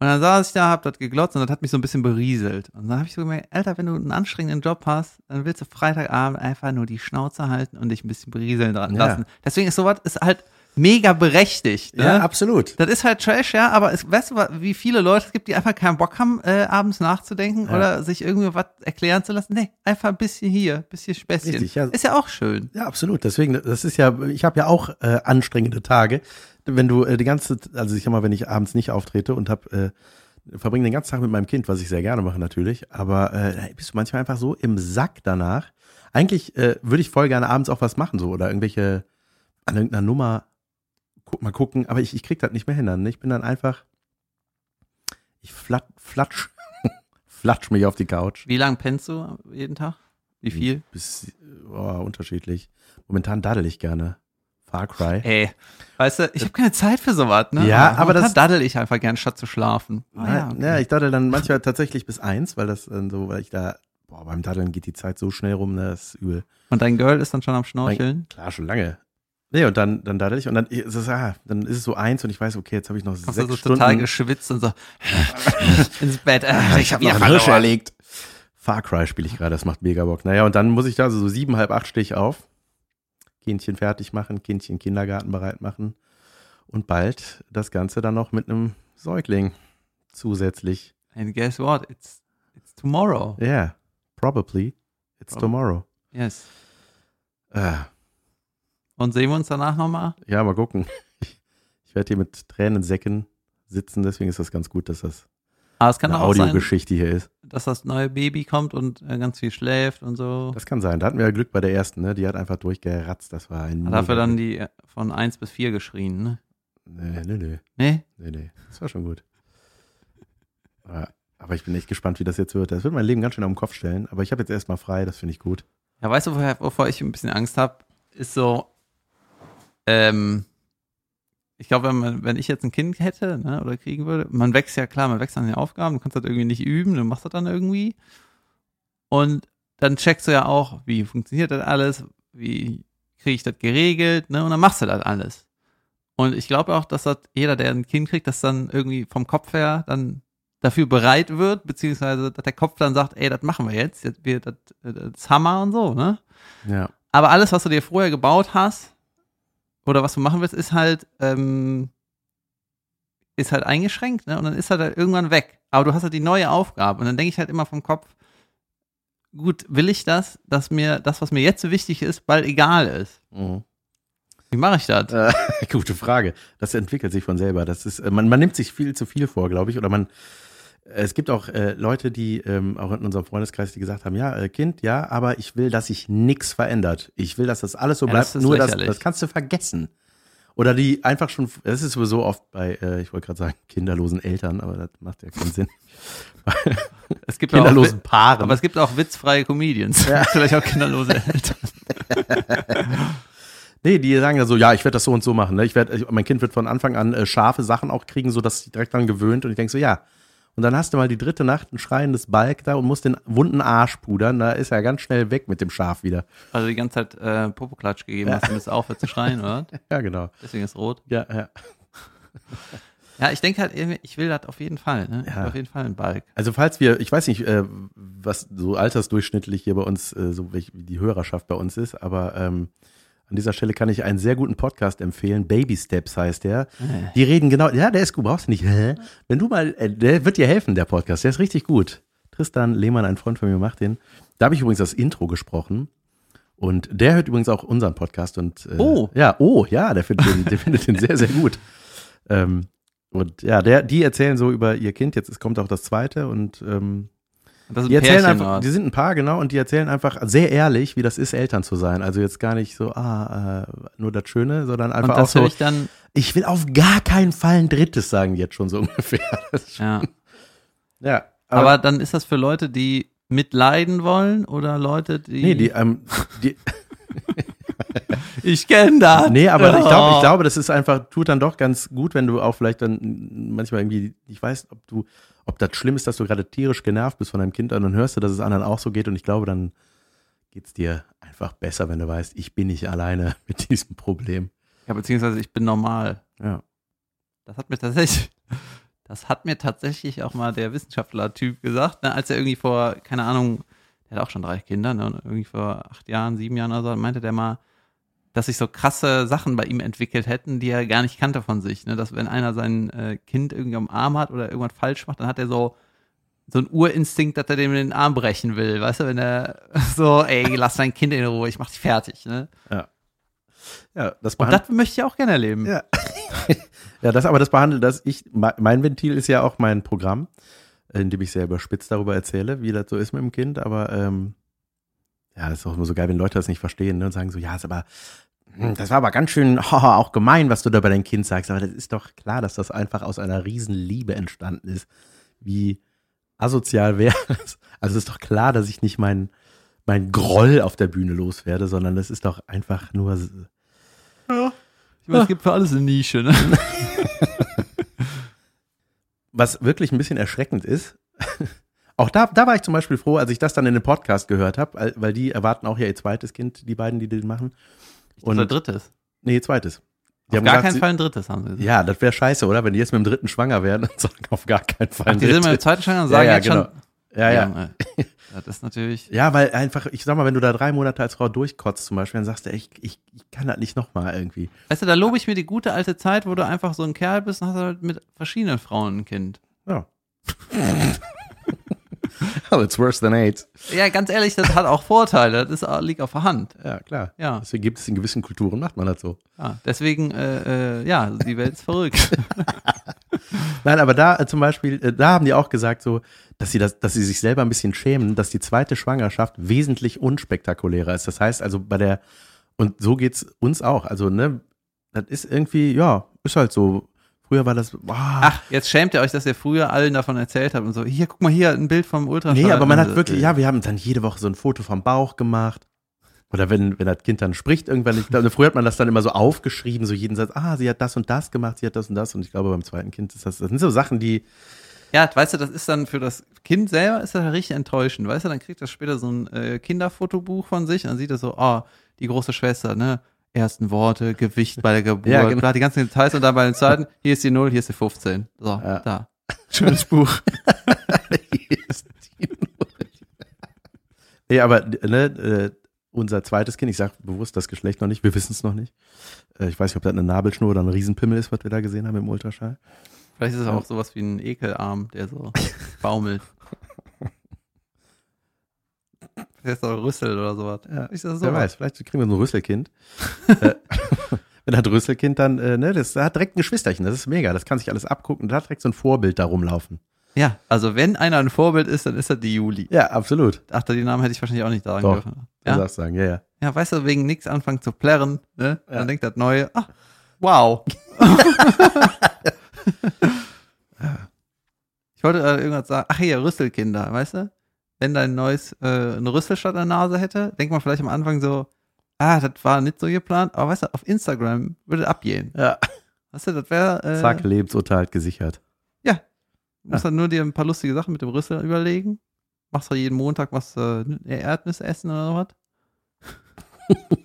Und dann saß ich da, hab das geglotzt und das hat mich so ein bisschen berieselt. Und dann habe ich so gemerkt, Alter, wenn du einen anstrengenden Job hast, dann willst du Freitagabend einfach nur die Schnauze halten und dich ein bisschen berieseln dran Ja. lassen. Deswegen ist sowas ist halt mega berechtigt. Ne? Ja, absolut. Das ist halt Trash, ja, aber es, weißt du, wie viele Leute es gibt, die einfach keinen Bock haben, äh, abends nachzudenken Ja. oder sich irgendwie was erklären zu lassen? Nee, einfach ein bisschen hier, ein bisschen Späßchen. Richtig, ja. Ist ja auch schön. Ja, absolut. Deswegen, das ist ja, ich habe ja auch äh, anstrengende Tage. Wenn du äh, die ganze, also ich sag mal, wenn ich abends nicht auftrete und hab, äh, verbringe den ganzen Tag mit meinem Kind, was ich sehr gerne mache natürlich, aber äh, bist du manchmal einfach so im Sack danach. Eigentlich äh, würde ich voll gerne abends auch was machen, so oder irgendwelche an irgendeiner Nummer guck, mal gucken, aber ich, ich krieg das nicht mehr hin. Dann. Ich bin dann einfach, ich flat, flatsch, flatsch mich auf die Couch. Wie lang pennst du jeden Tag? Wie viel? Bis, oh, unterschiedlich. Momentan daddel ich gerne. Far Cry. Ey, weißt du, ich habe keine Zeit für sowas, ne? Ja, aber momentan das- daddel ich einfach gern, statt zu schlafen. Ah, Nein, okay. ja, ich daddel dann manchmal tatsächlich bis eins, weil das dann so, weil ich da, boah, beim Daddeln geht die Zeit so schnell rum, ne, das ist übel. Und dein Girl ist dann schon am Schnorcheln? Klar, schon lange. Nee, und dann, dann daddel ich und dann ist es, ah, dann ist es so eins und ich weiß, okay, jetzt habe ich noch Hast du sechs so Stunden. total geschwitzt und so ins Bett. Äh, ich habe hab noch Hirsch erlegt. Far Cry spiele ich gerade, das macht mega Bock. Naja, und dann muss ich da so, so sieben, halb acht stehe ich auf. Kindchen fertig machen, Kindchen Kindergarten bereit machen. Und bald das Ganze dann noch mit einem Säugling zusätzlich. And guess what? It's, it's tomorrow. Yeah, probably. It's Prob- tomorrow. Yes. Äh, Und sehen wir uns danach nochmal? ja, mal gucken. Ich, ich werde hier mit Tränensäcken sitzen, deswegen ist das ganz gut, dass das Aber es kann eine Audiogeschichte hier ist. Dass das neue Baby kommt und äh, ganz viel schläft und so. Das kann sein. Da hatten wir ja Glück bei der ersten, ne? Die hat einfach durchgeratzt. Das war ein. Hat dafür dann die äh, von 1 bis 4 geschrien, ne? Nee, nee, nee. Nee? Nee, nee. Das war schon gut. Aber, aber ich bin echt gespannt, wie das jetzt wird. Das wird mein Leben ganz schön auf den Kopf stellen. Aber ich habe jetzt erstmal frei, das finde ich gut. Ja, weißt du, woher, wovor ich ein bisschen Angst habe? Ist so, ähm, ich glaube, wenn, man- wenn ich jetzt ein Kind hätte ne, oder kriegen würde, man wächst ja klar, man wächst an den Aufgaben, du kannst das irgendwie nicht üben, du machst das dann irgendwie. Und dann checkst du ja auch, wie funktioniert das alles, wie kriege ich das geregelt, ne? Und dann machst du das alles. Und ich glaube auch, dass das jeder, der ein Kind kriegt, das dann irgendwie vom Kopf her dann dafür bereit wird, beziehungsweise dass der Kopf dann sagt, ey, das machen wir jetzt, jetzt wird das, das Hammer und so, ne? Ja. Aber alles, was du dir vorher gebaut hast, oder was du machen willst, ist halt, ähm, ist halt eingeschränkt, ne? Und dann ist er halt irgendwann weg. Aber du hast halt die neue Aufgabe. Und dann denke ich halt immer vom Kopf, gut, will ich das, dass mir das, was mir jetzt so wichtig ist, bald egal ist? Mhm. Wie mache ich das? Äh, gute Frage. Das entwickelt sich von selber. Das ist, äh, man, man nimmt sich viel zu viel vor, glaube ich. Oder man, es gibt auch äh, Leute, die ähm, auch in unserem Freundeskreis, die gesagt haben, ja, äh, Kind, ja, aber ich will, dass sich nichts verändert. Ich will, dass das alles so Ja, bleibt. das Nur das, lächerlich. das kannst du vergessen. Oder die einfach schon, das ist sowieso oft bei, äh, ich wollte gerade sagen, kinderlosen Eltern, aber das macht ja keinen Sinn. Es gibt ja auch, Kinderlosen Paaren. aber es gibt auch witzfreie Comedians. Vielleicht auch kinderlose Eltern. Nee, die sagen ja so, ja, ich werde das so und so machen. Ne? Ich werd, ich, mein Kind wird von Anfang an äh, scharfe Sachen auch kriegen, so dass es sich direkt dran gewöhnt. Und ich denke so, ja. Und dann hast du mal die dritte Nacht ein schreiendes Balk da und musst den wunden Arsch pudern. Da ist er ganz schnell weg mit dem Schaf wieder. Also die ganze Zeit äh, Popoklatsch gegeben hast, damit es aufhört zu schreien, oder? Ja, genau. Deswegen ist rot. Ja, ja. Ja, ich denke halt, ich will das auf jeden Fall, ne? Ja. auf jeden Fall einen Balk. Also falls wir, ich weiß nicht, äh, was so altersdurchschnittlich hier bei uns, äh, so wie wie die Hörerschaft bei uns ist, aber ähm, an dieser Stelle kann ich einen sehr guten Podcast empfehlen. Baby Steps heißt der. Die reden genau, ja, der ist gut, brauchst du nicht. Wenn du mal, äh, der wird dir helfen, der Podcast, der ist richtig gut. Tristan Lehmann, ein Freund von mir, macht den. Da habe ich übrigens das Intro gesprochen. Und der hört übrigens auch unseren Podcast und äh, Oh. ja, oh, ja, der findet den, der findet den sehr, sehr gut. Ähm, und ja, der, die erzählen so über ihr Kind. Jetzt kommt auch das zweite und ähm, die erzählen Pärchen, einfach, oder? die sind ein Paar, genau, und die erzählen einfach sehr ehrlich, wie das ist, Eltern zu sein. Also jetzt gar nicht so, ah, äh, nur das Schöne, sondern Und einfach auch das höre so, ich dann, ich will auf gar keinen Fall ein drittes sagen, jetzt schon so ungefähr. Schon- ja. ja, Aber, dann ist das für Leute, die mitleiden wollen oder Leute, die. nee, die, ähm, die, ich kenne das. nee, aber ich glaube, Oh. ich glaube, das ist einfach, tut dann doch ganz gut, wenn du auch vielleicht dann manchmal irgendwie, ich weiß, ob du, ob das schlimm ist, dass du gerade tierisch genervt bist von deinem Kind und dann hörst du, dass es anderen auch so geht und ich glaube, dann geht's dir einfach besser, wenn du weißt, ich bin nicht alleine mit diesem Problem. Ja, beziehungsweise ich bin normal. Ja. Das hat mir tatsächlich, das hat mir tatsächlich auch mal der Wissenschaftler-Typ gesagt, ne, als er irgendwie vor, keine Ahnung, der hat auch schon drei Kinder, ne, und irgendwie vor acht Jahren, sieben Jahren oder so, meinte der mal, dass sich so krasse Sachen bei ihm entwickelt hätten, die er gar nicht kannte von sich, ne, dass wenn einer sein äh, Kind irgendwie am Arm hat oder irgendwas falsch macht, dann hat er so so ein Urinstinkt, dass er dem den Arm brechen will, weißt du, wenn er so, ey, lass dein Kind in Ruhe, ich mach dich fertig, ne? Ja, das Und das möchte ich auch gerne erleben. Ja. ja, das aber das behandelt das ich. me- Mein Ventil ist ja auch mein Programm, in dem ich sehr überspitzt darüber erzähle, wie das so ist mit dem Kind. Aber ähm, ja, das ist auch immer so geil, wenn Leute das nicht verstehen ne, und sagen so, ja, ist aber das war aber ganz schön haha, auch gemein, was du da bei deinem Kind sagst. Aber das ist doch klar, dass das einfach aus einer riesen Liebe entstanden ist. Wie asozial wäre es. Also es ist doch klar, dass ich nicht mein, mein Groll auf der Bühne loswerde, sondern das ist doch einfach nur Ich meine, es gibt für alles eine Nische, ne? was wirklich ein bisschen erschreckend ist, auch da, da war ich zum Beispiel froh, als ich das dann in dem Podcast gehört habe, weil die erwarten auch ja ihr zweites Kind, die beiden, die den machen. Und drittes. nee, zweites. Die Auf gar gesagt, keinen Fall ein drittes, haben sie gesagt. Ja, das wäre scheiße, oder? Wenn die jetzt mit dem dritten schwanger werden und sagen, auf gar keinen Fall Ach, die sind mal im drittes. zweiten Schwanger und Ja, sagen ja, jetzt genau. schon. Ja, ja. Junge, Das ist natürlich. Ja, weil einfach, ich sag mal, wenn du da drei Monate als Frau durchkotzt zum Beispiel, dann sagst du, ich, ich, ich kann das nicht nochmal irgendwie. Weißt du, da lobe ich mir die gute alte Zeit, wo du einfach so ein Kerl bist und hast halt mit verschiedenen Frauen ein Kind. Ja. oh, it's worse than AIDS. Ja, ganz ehrlich, das hat auch Vorteile. Das ist, liegt auf der Hand. Ja, klar. Ja, Deswegen gibt es in gewissen Kulturen, macht man das so. ja. deswegen, äh, äh, ja, die Welt ist verrückt. Nein, aber da äh, zum Beispiel, äh, da haben die auch gesagt so, dass sie das, dass sie sich selber ein bisschen schämen, dass die zweite Schwangerschaft wesentlich unspektakulärer ist. Das heißt also bei der, und so geht's uns auch. Also, ne, das ist irgendwie, ja, ist halt so. Früher war das, boah, Ach, jetzt schämt ihr euch, dass ihr früher allen davon erzählt habt und so, hier, guck mal hier, ein Bild vom Ultraschall. nee, aber man hat Und, wirklich, äh, ja, wir haben dann jede Woche so ein Foto vom Bauch gemacht. Oder wenn, wenn das Kind dann spricht irgendwann, ich glaube, früher hat man das dann immer so aufgeschrieben, so jeden Satz, ah, sie hat das und das gemacht, sie hat das und das. Und ich glaube, beim zweiten Kind ist das, das sind so Sachen, die, Ja, weißt du, das ist dann für das Kind selber ist das richtig enttäuschend. Weißt du, dann kriegt das später so ein äh, Kinderfotobuch von sich und dann sieht er so, oh, die große Schwester, ne? Ersten Worte, Gewicht bei der Geburt, Ja, genau. die ganzen Details und dann bei den Zeiten, hier ist die 0, hier ist die 15. So, Ja. da. Schönes Buch. nee, aber ne, äh, unser zweites Kind, ich sage bewusst das Geschlecht noch nicht, wir wissen es noch nicht. Äh, ich weiß nicht, ob das eine Nabelschnur oder ein Riesenpimmel ist, was wir da gesehen haben im Ultraschall. Vielleicht ist es auch sowas wie ein Ekelarm, der so baumelt. Der ist doch Rüssel oder sowas. Ja, Ist das Wer so? weiß, vielleicht kriegen wir so ein Rüsselkind. Äh, Wenn das Rüsselkind dann, äh, ne, das hat direkt ein Geschwisterchen, das ist mega, das kann sich alles abgucken, da hat direkt so ein Vorbild da rumlaufen. Ja, also wenn einer ein Vorbild ist, dann ist das die Juli. Ja, absolut. Ach, den Namen hätte ich wahrscheinlich auch nicht sagen Doch. dürfen. Du Ja? darfst sagen, ja, ja. ja, weißt du, wegen nichts anfangen zu plärren, ne? Ja. Dann denkt das Neue, ah, wow. ich wollte gerade irgendwas sagen. Ach hier, Rüsselkinder, weißt du? Wenn dein neues äh, eine Rüsselstadt in der Nase hätte, denkt man vielleicht am Anfang so, ah, das war nicht so geplant, aber weißt du, auf Instagram würde abgehen. Ja. Weißt du, das wäre, äh, Zack, Lebensurteil gesichert. Du musst dann nur dir ein paar lustige Sachen mit dem Rüssel überlegen. Machst du jeden Montag was äh, Erdnüsse essen oder was?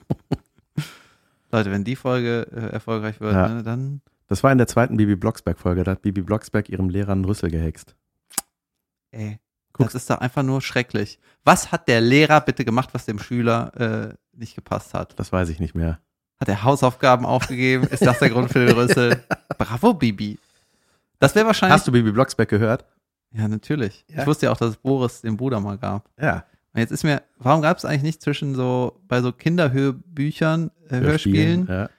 Leute, wenn die Folge äh, erfolgreich wird, Ja. ne, dann Das war in der zweiten Bibi Blocksberg-Folge, da hat Bibi Blocksberg ihrem Lehrer einen Rüssel gehext. ey, Guck. das ist doch einfach nur schrecklich. Was hat der Lehrer bitte gemacht, was dem Schüler äh, nicht gepasst hat? Das weiß ich nicht mehr. Hat er Hausaufgaben aufgegeben? Ist das der Grund für den Rüssel? Bravo, Bibi. Das wäre wahrscheinlich. Hast du Bibi Blocksberg gehört? ja, natürlich. Ja. Ich wusste ja auch, dass es Boris den Bruder mal gab. Ja. Und jetzt ist mir, warum gab es eigentlich nicht zwischen so, bei so Kinderhörbüchern, äh, Hörspielen, Ja.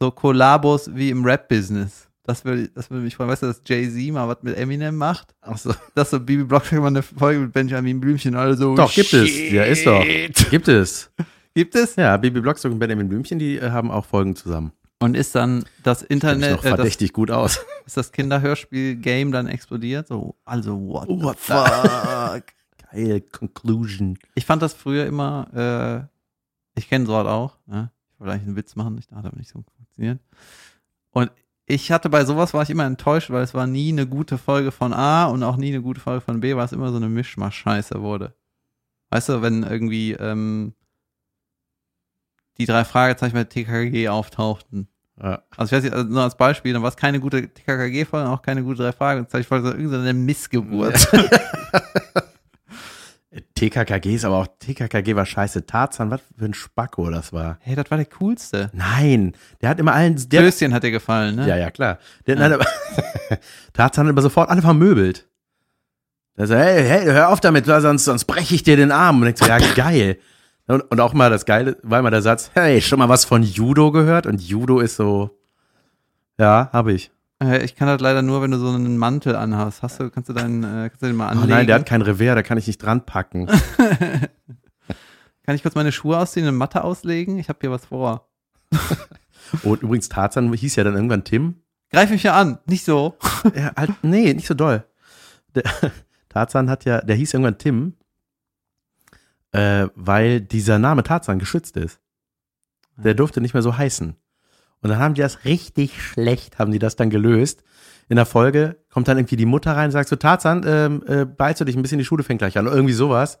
so Kollabos wie im Rap-Business? Das würde, das würde mich freuen. Weißt du, dass Jay-Z mal was mit Eminem macht? Ach so. Dass so Bibi Blocksberg mal eine Folge mit Benjamin Blümchen alle so. Doch, gibt es. Ja, ist doch. Gibt es. Gibt es? Ja, Bibi Blocksberg und Benjamin Blümchen, die äh, haben auch Folgen zusammen. Und ist dann das Internet, noch äh, das, verdächtig gut aus. ist das Kinderhörspiel-Game dann explodiert? So, also, what, What the fuck? Geil, Conclusion. Ich fand das früher immer, äh, ich kenne sowas auch, ne? Ich wollte eigentlich einen Witz machen, ich dachte aber nicht so funktioniert. Und ich hatte bei sowas war ich immer enttäuscht, weil es war nie eine gute Folge von A und auch nie eine gute Folge von B, weil es immer so eine Mischmasch-Scheiße wurde. Weißt du, wenn irgendwie ähm, die drei Fragezeichen bei TKG auftauchten. Ja. Also ich weiß nicht, also nur als Beispiel, dann war es keine gute TKKG-Folge, auch keine gute drei Fragezeichen-Folge, sondern irgendeine Missgeburt. TKKG ist aber auch, TKKG war scheiße. Tarzan, was für ein Spacko das war. Hey, das war der coolste. Nein, der hat immer allen, der, Klößchen hat dir gefallen, ne? ja, ja, klar. Der, Nein, aber, Tarzan hat immer sofort alle vermöbelt. Der so, hey, hey, hör auf damit, sonst, sonst breche ich dir den Arm. Und ich so, ja, geil. Und, und auch mal das Geile war immer der Satz, hey, schon mal was von Judo gehört? Und Judo ist so, ja, habe ich. Äh, Ich kann das leider nur, wenn du so einen Mantel anhast. Hast du, kannst du deinen, äh, kannst du den mal Oh anlegen? nein, der hat kein Revers, da kann ich nicht dran packen. kann ich kurz meine Schuhe ausziehen und eine Matte auslegen? Ich habe hier was vor. Und übrigens, Tarzan hieß ja dann irgendwann Tim. Greif mich ja an, nicht so. Ja, halt, nee, nicht so doll. Der, Tarzan hat ja, der hieß irgendwann Tim, äh, weil dieser Name Tarzan geschützt ist. Der durfte nicht mehr so heißen. Und dann haben die das richtig schlecht, haben die das dann gelöst. In der Folge kommt dann irgendwie die Mutter rein und sagt so, Tarzan, ähm, äh, beeilst du dich ein bisschen, die Schule fängt gleich an. Oder irgendwie sowas.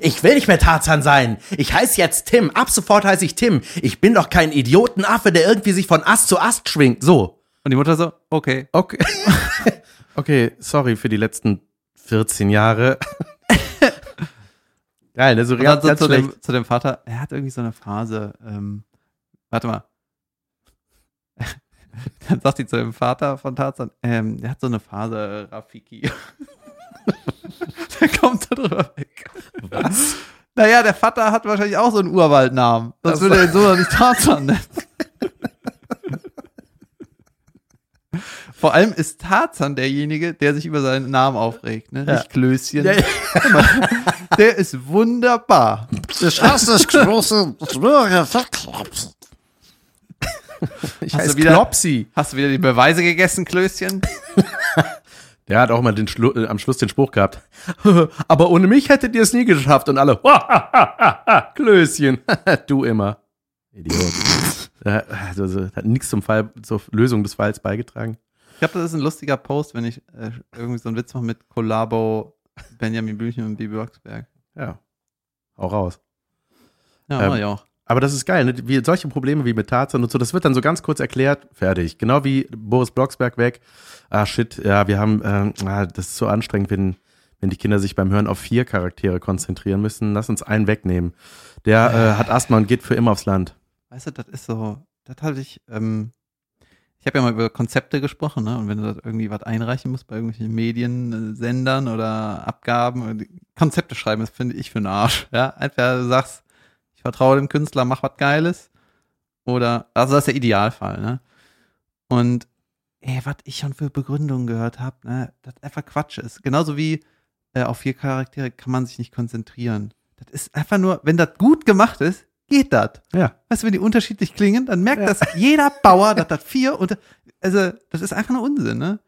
Ich will nicht mehr Tarzan sein. Ich heiße jetzt Tim. Ab sofort heiße ich Tim. Ich bin doch kein Idiotenaffe, der irgendwie sich von Ast zu Ast schwingt. So. Und die Mutter so, okay. Okay. okay, sorry für die letzten 14 Jahre. Geil, ne? So ganz, so ganz zu, schlecht. dem, zu dem Vater, er hat irgendwie so eine Phase, ähm, warte mal. Dann sagt die zu dem Vater von Tarzan, ähm, der hat so eine Phase, Rafiki. der kommt da drüber weg. Was? Naja, der Vater hat wahrscheinlich auch so einen Urwaldnamen. Das so. würde er so noch nicht Tarzan nennen. Vor allem ist Tarzan derjenige, der sich über seinen Namen aufregt, ne? Ja. Nicht Klößchen. Ja, ja. Der ist wunderbar. Das heißt, das große verklopft. Ich heiße wieder- Klopsi. Hast du wieder die Beweise gegessen, Klößchen? Der hat auch mal den Schlu äh, am Schluss den Spruch gehabt. Aber ohne mich hättet ihr es nie geschafft. Und alle, Klößchen. du immer. Idiot. Also, also, hat nichts zum Fall, zur Lösung des Falls beigetragen. Ich glaube, das ist ein lustiger Post, wenn ich äh, irgendwie so einen Witz mache mit Kollabo, Benjamin Blümchen und Bibi Blocksberg. Ja. Hau raus. Ja, Ähm, ich auch. Aber das ist geil, ne? wie, solche Probleme wie mit Tarzan und so, das wird dann so ganz kurz erklärt, fertig. Genau wie Boris Blocksberg weg. Ah, shit, ja, wir haben, ähm, ah, das ist so anstrengend, wenn, wenn die Kinder sich beim Hören auf vier Charaktere konzentrieren müssen. Lass uns einen wegnehmen. Der äh, hat Asthma und geht für immer aufs Land. Weißt du, das ist so, das hatte ich, ähm, ich habe ja mal über Konzepte gesprochen, ne? Und wenn du da irgendwie was einreichen musst bei irgendwelchen Mediensendern oder Abgaben, Konzepte schreiben, das finde ich für einen Arsch. Ja, du sagst, vertraue dem Künstler, mach was Geiles, oder, also das ist der Idealfall, ne? Und ey, was ich schon für Begründungen gehört habe, ne, das einfach Quatsch ist. Genauso wie äh, auf vier Charaktere kann man sich nicht konzentrieren. Das ist einfach nur, wenn das gut gemacht ist, geht das. Ja. Weißt du, wenn die unterschiedlich klingen, dann merkt das jeder Bauer, dass das vier und also das ist einfach nur Unsinn, ne?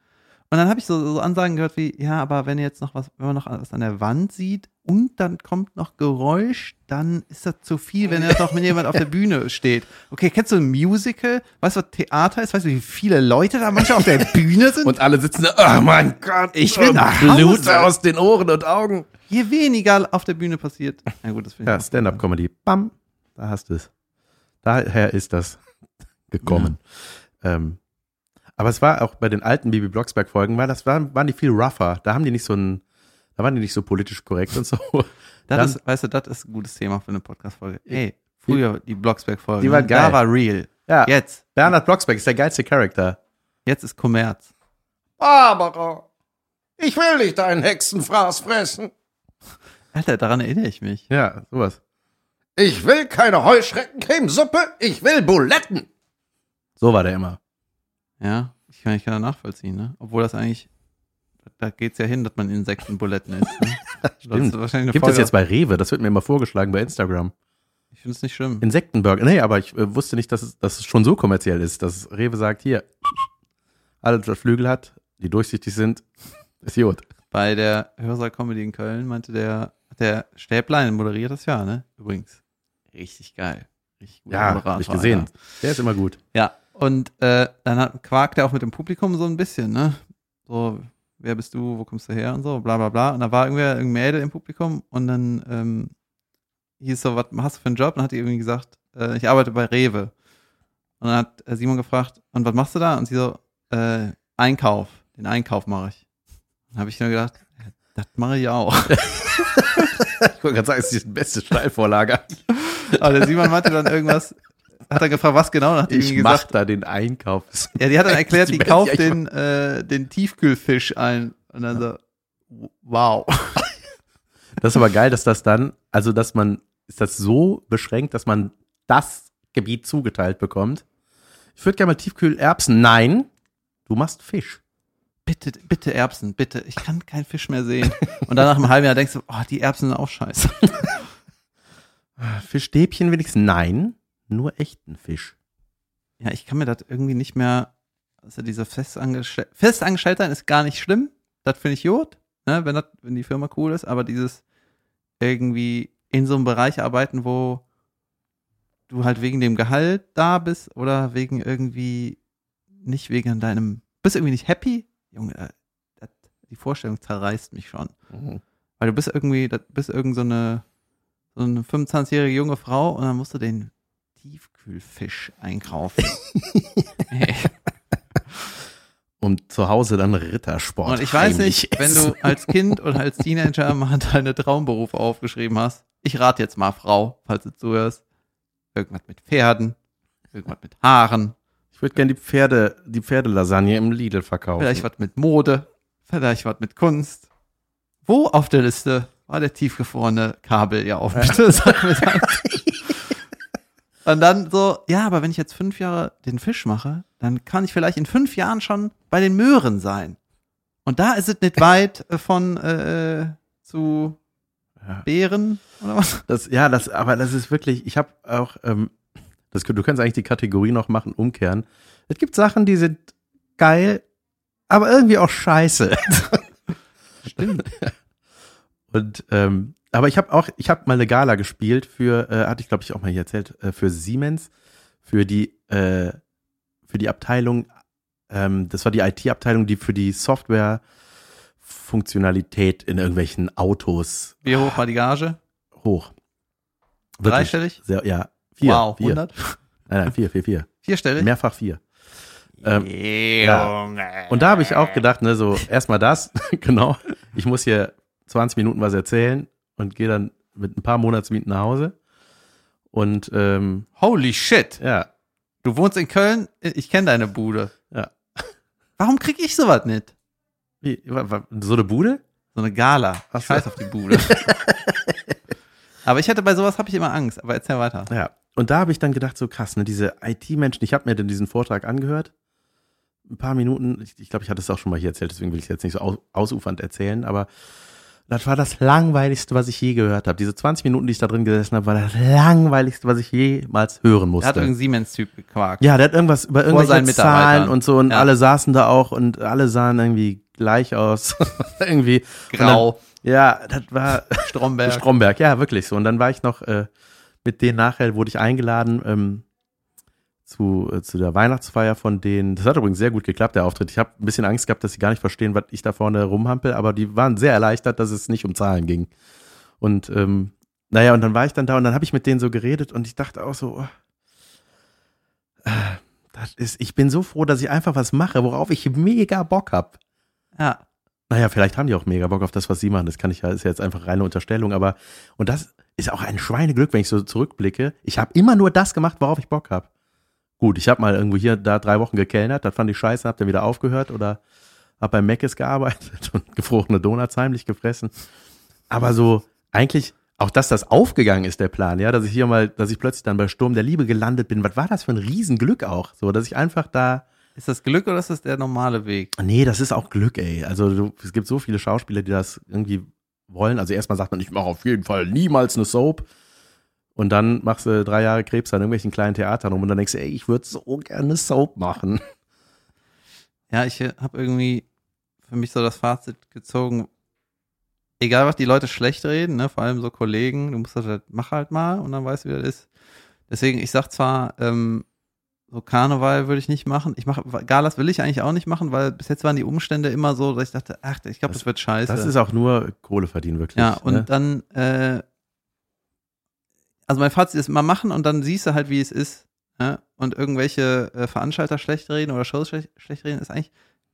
Und dann habe ich so, so Ansagen gehört wie, ja, aber wenn ihr jetzt noch was, wenn man noch was an der Wand sieht und dann kommt noch Geräusch, dann ist das zu viel, wenn jetzt noch mit jemand auf der Bühne steht. Okay, kennst du ein Musical? Weißt du, was Theater ist? Weißt du, wie viele Leute da manchmal auf der Bühne sind? Und alle sitzen da, oh mein Gott, Ich will oh, nach Blut Hause. aus den Ohren und Augen. Je weniger auf der Bühne passiert. Na gut, das finde Ja, ich. Stand-up-Comedy. Bam, da hast du es. Daher ist das gekommen. Ähm, aber es war auch bei den alten Bibi Blocksberg-Folgen, war das waren, waren die viel rougher. Da haben die nicht so ein, da waren die nicht so politisch korrekt und so. Das Dann- ist, weißt du, das ist ein gutes Thema für eine Podcast-Folge. Ey, früher die Blocksberg-Folge. Die war ne? geil. Da war real. Ja, Jetzt, Bernhard Blocksberg ist der geilste Charakter. jetzt ist Kommerz. Barbara, ich will nicht deinen Hexenfraß fressen. Alter, daran erinnere ich mich. Ja, sowas. Ich will keine Heuschreckencremesuppe, ich will Buletten. So war der immer. Ja, ich kann, ich kann da nachvollziehen, ne? Obwohl das eigentlich, da geht's ja hin, dass man Insektenbuletten isst. Ne? Das Stimmt. Gibt es Folge. jetzt bei Rewe? Das wird mir immer vorgeschlagen bei Instagram. Ich finde es nicht schlimm. Insektenburger. Nee, aber ich äh, wusste nicht, dass es, dass es schon so kommerziell ist, dass Rewe sagt, hier, alles, was Flügel hat, die durchsichtig sind, ist gut. Bei der Hörsaal Comedy in Köln meinte der, der Stäblein moderiert das ja, ne? Übrigens. Richtig geil. Richtig Ja, Moderator, hab ich gesehen. Alter. Der ist immer gut. Ja, und äh, dann hat, quakt er auch mit dem Publikum so ein bisschen, ne? So, wer bist du, wo kommst du her und so, bla bla bla. Und da war irgendwer, irgendein Mädel im Publikum und dann ähm, hieß so, was hast du für einen Job? Und dann hat die irgendwie gesagt, äh, ich arbeite bei Rewe. Und dann hat äh, Simon gefragt, und was machst du da? Und sie so, äh, Einkauf, den Einkauf mache ich. Dann habe ich nur gedacht, ja, das mache ich auch. Ich wollte gerade sagen, es ist die beste Steilvorlage. Aber der Simon meinte dann irgendwas, hat er gefragt, was genau? Hat Ich mach gesagt, da den Einkauf. Ja, die hat dann erklärt, Die kauft ja, ich den, äh, den Tiefkühlfisch ein. Und dann so, wow. Das ist aber geil, dass das dann, also dass man, ist das so beschränkt, dass man das Gebiet zugeteilt bekommt. Ich würde gerne mal Tiefkühlerbsen. Nein, du machst Fisch. Bitte, bitte Erbsen, bitte. Ich kann keinen Fisch mehr sehen. Und dann nach einem halben Jahr denkst du, oh, die Erbsen sind auch scheiße. Fischstäbchen wenigstens? Nein, nur echten Fisch. Ja, ich kann mir das irgendwie nicht mehr, also diese Festangestellte, Festangestellte ist gar nicht schlimm. Das finde ich gut, ne, wenn, das, wenn die Firma cool ist, aber dieses irgendwie in so einem Bereich arbeiten, wo du halt wegen dem Gehalt da bist oder wegen irgendwie nicht wegen deinem, bist irgendwie nicht happy? Junge, äh, das, die Vorstellung zerreißt mich schon. Weil du bist irgendwie, das bist irgend so eine, so eine 25-jährige junge Frau und dann musst du den Tiefkühlfisch einkaufen. Und zu Hause dann Rittersport. Und ich weiß nicht, wenn essen. du als Kind oder als Teenager mal deine Traumberufe aufgeschrieben hast. Ich rate jetzt mal, Frau, falls du zuhörst. Irgendwas mit Pferden, irgendwas mit Haaren, Ich würde gerne die Pferde, die Pferdelasagne im Lidl verkaufen. vielleicht was mit Mode, vielleicht was mit Kunst. Wo auf der Liste war der tiefgefrorene Kabeljau? Bitte sag mir das. Und dann so, ja, aber wenn ich jetzt fünf Jahre den Fisch mache, dann kann ich vielleicht in fünf Jahren schon bei den Möhren sein. Und da ist es nicht weit äh, von äh, zu Ja. Beeren oder was? Das, ja, das, aber das ist wirklich, ich habe auch, ähm, das, du kannst eigentlich die Kategorie noch machen, umkehren. Es gibt Sachen, die sind geil, aber irgendwie auch scheiße. Stimmt. Und ähm, aber ich habe auch, ich habe mal eine Gala gespielt für, äh, hatte ich glaube ich auch mal hier erzählt, äh, für Siemens, für die äh, für die Abteilung ähm, das war die IT-Abteilung, die für die Software-Funktionalität in irgendwelchen Autos Wie hoch war die Gage? hoch. Wirklich Dreistellig? Sehr, ja, vier. wow, vier. 100? Nein, nein, vier, vier, vier. Vierstellig? Mehrfach vier. Ähm, Junge. Und da habe ich auch gedacht, ne, so erstmal das, genau. Ich muss hier 20 Minuten was erzählen und gehe dann mit ein paar Monatsmieten nach Hause. Und ähm, Holy shit. ja, Du wohnst in Köln, ich kenne deine Bude. Ja. Warum krieg ich sowas nicht? wie, so eine Bude? So eine Gala. Ach Ich scheiß auf die Bude. aber ich hätte bei sowas habe ich immer Angst. Aber erzähl weiter. Ja. Und da habe ich dann gedacht, so krass, ne, diese IT-Menschen, ich habe mir dann diesen Vortrag angehört. Ein paar Minuten, ich, ich glaube, ich hatte es auch schon mal hier erzählt, deswegen will ich es jetzt nicht so aus, ausufernd erzählen, aber das war das langweiligste, was ich je gehört habe. Diese 20 Minuten, die ich da drin gesessen habe, war das langweiligste, was ich jemals hören Da hat musste. irgendein Siemens-Typ gequakt. Ja, der hat irgendwas über irgendwelche Zahlen und so und Ja. alle saßen da auch und alle sahen irgendwie gleich aus. irgendwie. Grau, dann, ja, das war Stromberg. Stromberg, ja, wirklich so. Und dann war ich noch äh, mit denen nachher, wurde ich eingeladen ähm, zu, äh, zu der Weihnachtsfeier von denen. Das hat übrigens sehr gut geklappt, der Auftritt. Ich habe ein bisschen Angst gehabt, dass sie gar nicht verstehen, was ich da vorne rumhampel, aber die waren sehr erleichtert, dass es nicht um Zahlen ging. Und ähm, naja, und dann war ich dann da und dann habe ich mit denen so geredet und ich dachte auch so, oh, äh, das ist, ich bin so froh, dass ich einfach was mache, worauf ich mega Bock hab. ja. Naja, vielleicht haben die auch mega Bock auf das, was sie machen. Das kann ich ja, ist ja jetzt einfach reine Unterstellung, aber und das ist auch ein Schweineglück, wenn ich so zurückblicke. Ich habe immer nur das gemacht, worauf ich Bock habe. Gut, ich habe mal irgendwo hier da drei Wochen gekellnert, das fand ich scheiße, hab dann wieder aufgehört oder hab beim Meckes gearbeitet und gefrorene Donuts heimlich gefressen. Aber so eigentlich auch, dass das aufgegangen ist, der Plan, ja, dass ich hier mal, dass ich plötzlich dann bei Sturm der Liebe gelandet bin. Was war das für ein Riesenglück auch? So, dass ich einfach da Ist das Glück oder ist das der normale Weg? Nee, das ist auch Glück, ey. Also du, es gibt so viele Schauspieler, die das irgendwie wollen. Also erstmal sagt man, ich mache auf jeden Fall niemals eine Soap. Und dann machst du drei Jahre Krebs an irgendwelchen kleinen Theatern rum und dann denkst du, ey, ich würde so gerne Soap machen. Ja, ich habe irgendwie für mich so das Fazit gezogen, egal was die Leute schlecht reden, ne, vor allem so Kollegen, du musst das halt, mach halt mal und dann weißt du, wie das ist. Deswegen, ich sag zwar, ähm, so Karneval würde ich nicht machen. Ich mache Galas will ich eigentlich auch nicht machen, weil bis jetzt waren die Umstände immer so, dass ich dachte, ach, ich glaube, das, wird scheiße. Das ist auch nur Kohle verdienen, wirklich. ja, und ne? dann, äh, also mein Fazit ist mal machen und dann siehst du halt, wie es ist. Ja? Und irgendwelche äh, Veranstalter schlecht reden oder Shows schlecht, schlecht reden, ist eigentlich,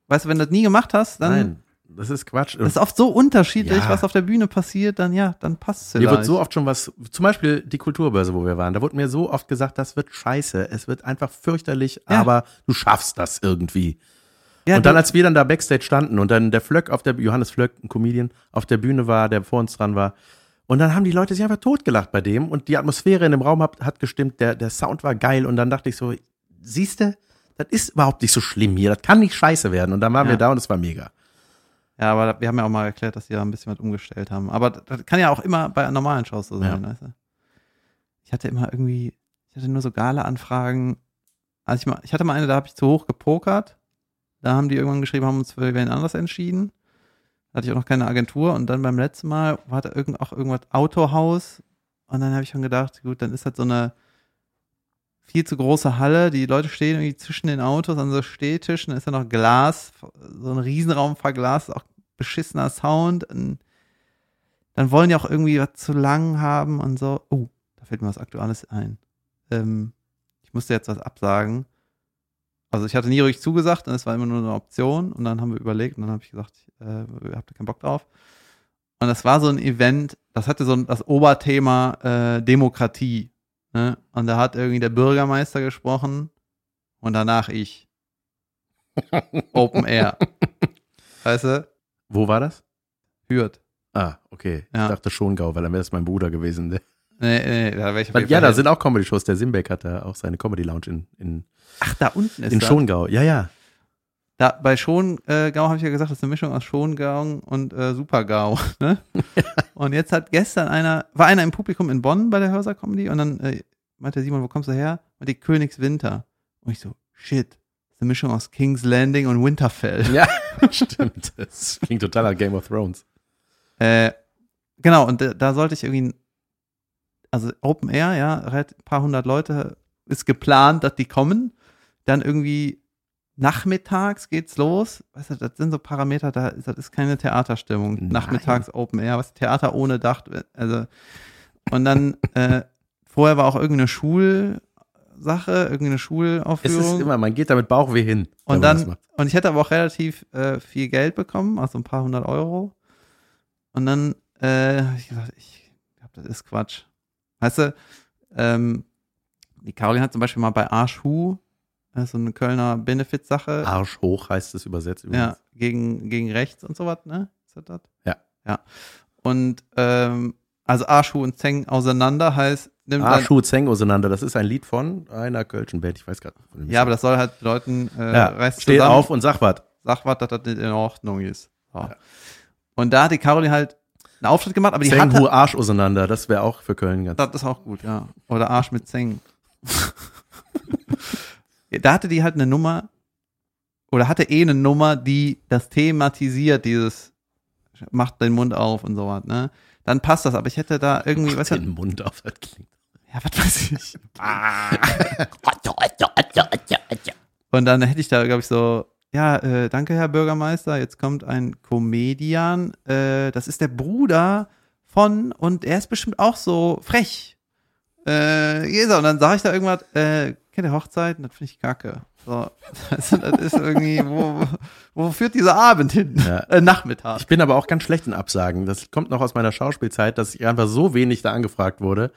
weißt du, wenn du das nie gemacht hast, dann Nein, das ist Quatsch. das ist oft so unterschiedlich, Ja. was auf der Bühne passiert, dann ja, dann passt es Mir vielleicht. wird so oft schon was, zum Beispiel die Kulturbörse, wo wir waren, da wurde mir so oft gesagt, das wird scheiße, es wird einfach fürchterlich, Ja. aber du schaffst das irgendwie. ja, und dann, als wir dann da Backstage standen und dann der Flöck auf der, Johannes Flöck, ein Comedian, auf der Bühne war, der vor uns dran war, und dann haben die Leute sich einfach totgelacht bei dem und die Atmosphäre in dem Raum hat, hat gestimmt, der, der Sound war geil und dann dachte ich so, siehste, das ist überhaupt nicht so schlimm hier, das kann nicht scheiße werden und dann waren Ja. wir da und es war mega. ja, aber wir haben ja auch mal erklärt, dass die da ein bisschen was umgestellt haben. Aber das kann ja auch immer bei normalen Shows so sein, Ja. weißt du? Ich hatte immer irgendwie, ich hatte nur so Gala-Anfragen. Also ich, mal, ich hatte mal eine, da habe ich zu hoch gepokert. Da haben die irgendwann geschrieben, haben uns für wen anders entschieden. Da hatte ich auch noch keine Agentur. Und dann beim letzten Mal war da irgend, auch irgendwas Autohaus. Und dann habe ich schon gedacht, gut, dann ist das so eine viel zu große Halle. Die Leute stehen irgendwie zwischen den Autos an so Stehtischen. Da ist ja noch Glas, so ein Riesenraum verglast, auch beschissener Sound. Und dann wollen die auch irgendwie was zu lang haben und so. Oh, da fällt mir was Aktuelles ein. Ähm, ich musste jetzt was absagen. Also ich hatte nie ruhig zugesagt und es war immer nur eine Option und dann haben wir überlegt und dann habe ich gesagt, ich, äh, habt da keinen Bock drauf. Und das war so ein Event, das hatte so ein, das Oberthema äh, Demokratie. Ne? Und da hat irgendwie der Bürgermeister gesprochen und danach ich. Open Air. Weißt du? Wo war das? Hürth. Ah, okay. Ja. Ich dachte Schongau, weil dann wäre es mein Bruder gewesen. Der- Nee, nee, da ich ja, da sind auch Comedy-Shows. Der Simbeck hat da auch seine Comedy-Lounge in, in, Ach, da unten ist in das. Schongau. Ja, ja. Da, bei Schongau äh, habe ich ja gesagt, das ist eine Mischung aus Schongau und äh, Supergau. Ne? und jetzt hat gestern einer, war einer im Publikum in Bonn bei der Hörser Comedy und dann äh, meinte Simon, wo kommst du her? Und die Königswinter. Und ich so, shit, das ist eine Mischung aus King's Landing und Winterfell. Ja, stimmt. Das klingt total nach Game of Thrones. Äh, genau, und da, da sollte ich irgendwie, also Open Air, ja, ein paar hundert Leute ist geplant, dass die kommen. Dann irgendwie nachmittags geht's los. Weißt du, das sind so Parameter, da ist, das ist keine Theaterstimmung. Nein. Nachmittags Open Air, was Theater ohne Dach, also und dann äh, vorher war auch irgendeine Schulsache, irgendeine Es Schulaufführung. ist immer, man geht da mit Bauchweh hin. Und dann, und ich hätte aber auch relativ äh, viel Geld bekommen, also ein paar hundert Euro. Und dann äh, hab ich gesagt, ich glaube, das ist Quatsch. Weißt du, ähm, die Caroline hat zum Beispiel mal bei Arschhu, äh, so eine Kölner Benefit-Sache, Arsch hoch heißt es übersetzt. ja, übrigens. gegen, gegen rechts und so was, ne? Ist das das? Ja. Ja. Und ähm, also Arschhu und Zeng auseinander heißt, nimmt dann, Arschu Zeng auseinander. Das ist ein Lied von einer Kölschen Band. Ich weiß gerade. ja, aber das soll halt bedeuten, äh, ja, reißt steh zusammen. auf und sag was. sag was, dass das nicht in Ordnung ist. So. Und da hat die Caroline halt einen Auftritt gemacht, aber die Zeng hatte, Arsch auseinander. Das wäre auch für Köln ganz. das ist auch gut, ja. Oder Arsch mit Zeng. da hatte die halt eine Nummer, oder hatte eh eine Nummer, die das thematisiert, dieses macht den Mund auf und sowas, ne? Dann passt das, aber ich hätte da irgendwie, weißt den Mund auf. Das klingt. ja, was weiß ich. Und dann hätte ich da, glaube ich, so, ja, äh, danke, Herr Bürgermeister, jetzt kommt ein Comedian, äh, das ist der Bruder von, und er ist bestimmt auch so frech. Äh, Jesa, und dann sage ich da irgendwas, äh, kennt ihr Hochzeiten? Das finde ich kacke. So, das ist irgendwie, wo, wo führt dieser Abend hin? Ja. Äh, Nachmittag. Ich bin aber auch ganz schlecht in Absagen. Das kommt noch aus meiner Schauspielzeit, dass ich einfach so wenig da angefragt wurde.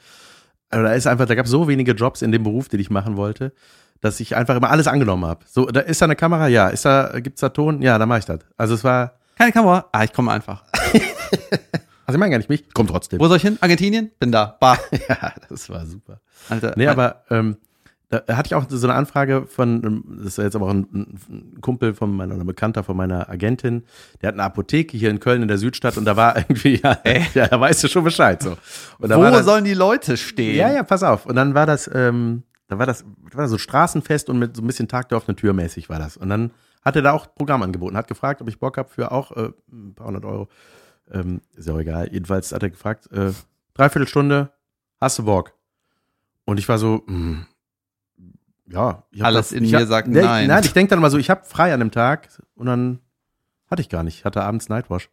Also da ist einfach, da gab es so wenige Jobs in dem Beruf, den ich machen wollte, dass ich einfach immer alles angenommen habe. So, da ist da eine Kamera, ja. Ist da, gibt's da Ton? Ja, dann mache ich das. Also es war, Keine Kamera? Ah, ich komme einfach. also ich meine gar nicht mich, ich komm trotzdem. Wo soll ich hin? Argentinien? Bin da. Bah. Ja, das war super. Alter. Nee, aber ähm, da hatte ich auch so eine Anfrage von, ähm, das ist jetzt aber auch ein, ein Kumpel von meiner, oder ein Bekannter von meiner Agentin, der hat eine Apotheke hier in Köln in der Südstadt und da war irgendwie, ja, ja da weißt du schon Bescheid so. Und da Wo war das, sollen die Leute stehen? Ja, ja, pass auf. Und dann war das, ähm, da war das, da war so Straßenfest und mit so ein bisschen Tag der offenen Tür mäßig war das. Und dann hat er da auch Programm angeboten, hat gefragt, ob ich Bock habe für auch äh, ein paar hundert Euro. Ähm, ist ja auch egal. Jedenfalls hat er gefragt, äh, dreiviertel Stunde, hast du Bock? Und ich war so, mh, ja. Ich hab Alles das, in ich mir hab, sagt nee, nein. Nein, ich denke dann mal so, ich habe frei an dem Tag und dann hatte ich gar nicht. Ich hatte abends Nightwash.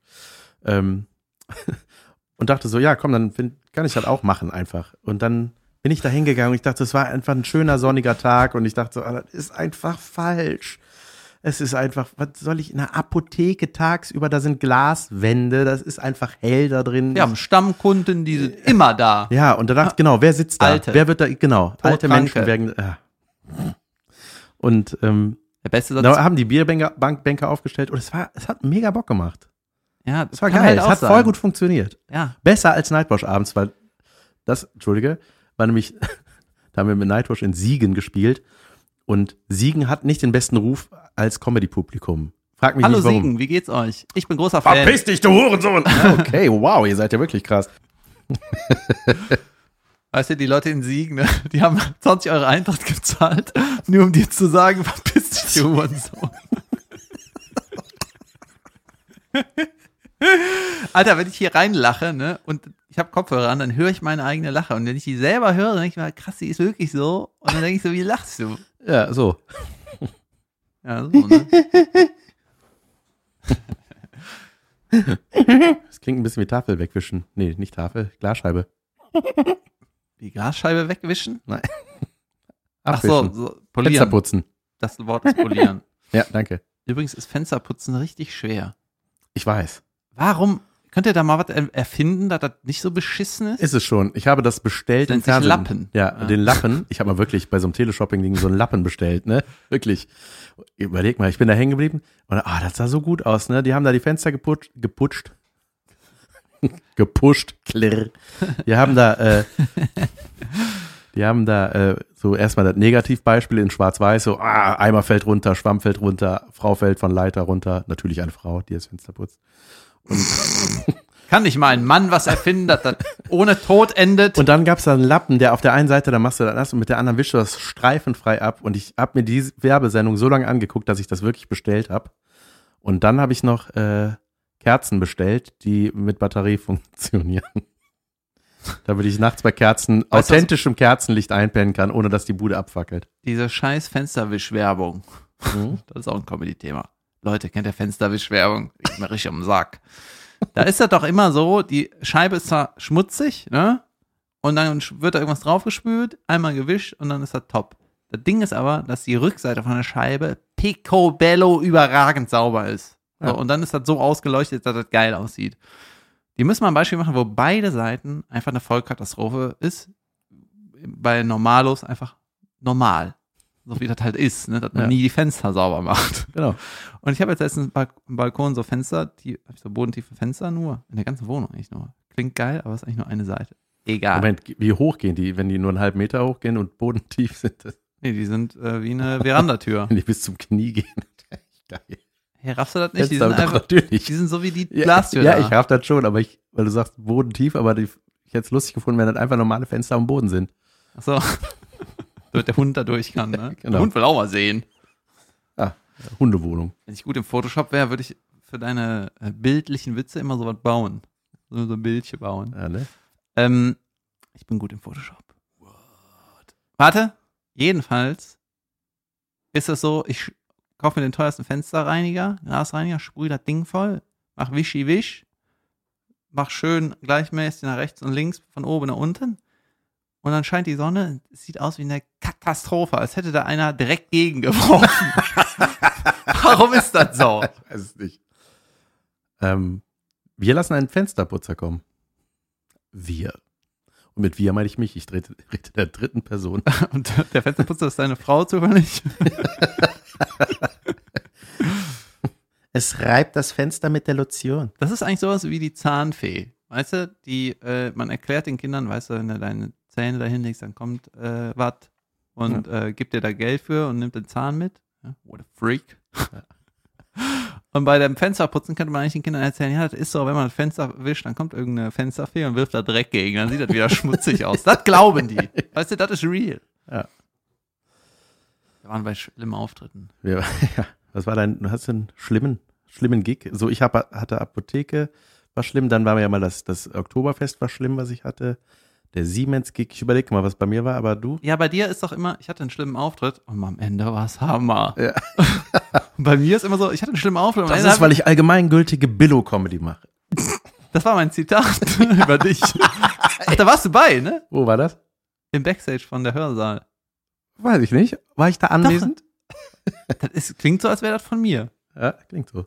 Ähm, und dachte so, ja, komm, dann find, kann ich das auch machen einfach. Und dann bin ich da hingegangen und ich dachte, es war einfach ein schöner sonniger Tag und ich dachte so, ah, das ist einfach falsch. Es ist einfach, was soll ich in einer Apotheke tagsüber, da sind Glaswände, das ist einfach hell da drin. Wir haben Stammkunden, die sind immer da. Ja, und da dachte ich, genau, wer sitzt da? Alte. Wer wird da, genau, alte. Menschen werden, ja. Und ähm, Der beste Satz. da haben die Bankbänke aufgestellt und es war, es hat mega Bock gemacht. ja, Es war geil, halt es hat sein. voll gut funktioniert. Ja. Besser als Nightwash abends, weil das, Entschuldige, war nämlich, da haben wir mit Nightwash in Siegen gespielt und Siegen hat nicht den besten Ruf als Comedy-Publikum. Frag mich Hallo nicht warum. Siegen, wie geht's euch? Ich bin großer Fan. Verpiss dich, du Hurensohn! Okay, wow, ihr seid ja wirklich krass. Weißt du, die Leute in Siegen, ne, die haben 20 Euro Eintritt gezahlt, nur um dir zu sagen, verpiss dich, du Hurensohn. Alter, wenn ich hier reinlache, ne, und ich habe Kopfhörer an, dann höre ich meine eigene Lache. Und wenn ich die selber höre, dann denke ich mir, krass, die ist wirklich so. Und dann denke ich so, wie lachst du? Ja, so. Ja, so, ne? Das klingt ein bisschen wie Tafel wegwischen. Nee, nicht Tafel, Glasscheibe. Die Glasscheibe wegwischen? Ach Abwischen. so, so Fenster polieren. putzen. Das Wort ist polieren. Ja, danke. Übrigens ist Fensterputzen richtig schwer. Ich weiß. Warum? Könnt ihr da mal was er- erfinden, dass das nicht so beschissen ist? Ist es schon. Ich habe das bestellt Nennt im Fernsehen. Lappen. Ja, Ja. den Lappen. Ich habe mal wirklich bei so einem Teleshopping-Ding so einen Lappen bestellt, ne? Wirklich. Überleg mal, ich bin da hängen geblieben und ah, das sah so gut aus, ne? Die haben da die Fenster geputscht, geputscht. gepusht, klirr. Die haben da, äh, die haben da äh, so erstmal das Negativbeispiel in Schwarz-Weiß, so, ah, Eimer fällt runter, Schwamm fällt runter, Frau fällt von Leiter runter. Natürlich eine Frau, die das Fenster putzt. Kann nicht mal ein Mann was erfinden, das ohne Tod endet? Und dann gab's da einen Lappen, der auf der einen Seite, da machst du das und mit der anderen wischst du das streifenfrei ab. Und ich habe mir diese Werbesendung so lange angeguckt, dass ich das wirklich bestellt habe. Und dann habe ich noch äh, Kerzen bestellt, die mit Batterie funktionieren. Damit ich nachts bei Kerzen, Weißt authentischem Kerzenlicht einpennen kann, ohne dass die Bude abfackelt. Diese scheiß Fensterwischwerbung. Mhm. Das ist auch ein Comedy-Thema. Leute, kennt ihr Fensterwischwerbung? Ich mir richtig am Sack. Da ist das doch immer so, die Scheibe ist zwar schmutzig, ne? Und dann wird da irgendwas draufgespült, einmal gewischt und dann ist das top. Das Ding ist aber, dass die Rückseite von der Scheibe picobello überragend sauber ist. So, Ja. Und dann ist das so ausgeleuchtet, dass das geil aussieht. Die müssen mal ein Beispiel machen, wo beide Seiten einfach eine Vollkatastrophe ist. Bei Normalos einfach normal. So wie das halt ist, ne? dass man Ja. nie die Fenster sauber macht. Genau. Und ich habe jetzt letztens im Balk- im Balkon so Fenster, die hab ich so bodentiefe Fenster nur, in der ganzen Wohnung eigentlich nur. Klingt geil, aber ist eigentlich nur eine Seite. Egal. Moment, wie hoch gehen die, wenn die nur einen halben Meter hoch gehen und bodentief sind? Das, Nee, die sind äh, wie eine Verandatür. wenn die bis zum Knie gehen. Geil. Hey, raffst du das nicht? Die sind, einfach, natürlich. die sind so wie die Ja, Glastür ja da. ich raff das schon, aber ich, weil du sagst bodentief, aber die, ich hätte es lustig gefunden, wenn das einfach normale Fenster am Boden sind. Ach so. Damit der Hund da durch kann, ne? Genau. Der Hund will auch mal sehen. Ah, Hundewohnung. Wenn ich gut im Photoshop wäre, würde ich für deine äh, bildlichen Witze immer sowas bauen. So, so ein Bildchen bauen. Ja, ne? Ähm, ich bin gut im Photoshop. What? Warte. Jedenfalls ist es so, ich kaufe mir den teuersten Fensterreiniger, Glasreiniger, sprühe das Ding voll, mach wischi wisch, mach schön gleichmäßig nach rechts und links, von oben nach unten. Und dann scheint die Sonne, es sieht aus wie eine Katastrophe, als hätte da einer direkt gegengeworfen. Warum ist das so? Ich weiß es nicht. Ähm, wir lassen einen Fensterputzer kommen. Wir. Und mit wir meine ich mich. Ich rede, rede der dritten Person. Und der Fensterputzer ist deine Frau zufällig? Es reibt das Fenster mit der Lotion. Das ist eigentlich sowas wie die Zahnfee. Weißt du, die, äh, man erklärt den Kindern, weißt du, wenn du deine Zähne dahin legst, dann kommt äh, was und äh, gibt dir da Geld für und nimmt den Zahn mit. Ja, what a freak. Und bei dem Fensterputzen könnte man eigentlich den Kindern erzählen, ja, das ist so, wenn man das Fenster wischt, dann kommt irgendeine Fensterfee und wirft da Dreck gegen, dann sieht das wieder schmutzig aus. Das glauben die. Weißt du, das ist real. Ja. Wir waren bei schlimmen Auftritten. Wir, ja, was war dein, du hast einen schlimmen, schlimmen Gig. So, ich hab, hatte Apotheke, war schlimm. Dann war ja mal das, das Oktoberfest war schlimm, was ich hatte. Der Siemens-Gig, ich überlege mal, was bei mir war, aber du? Ja, bei dir ist doch immer, ich hatte einen schlimmen Auftritt und am Ende war es Hammer. Ja. Bei mir ist immer so, ich hatte einen schlimmen Auftritt Das ist, weil ich allgemeingültige Billo-Comedy mache. das war mein Zitat über dich. Ach, da warst du bei, ne? Wo war das? Im Backstage von der Hörsaal. Weiß ich nicht. War ich da anwesend? Das ist, klingt so, als wäre das von mir. Ja, klingt so.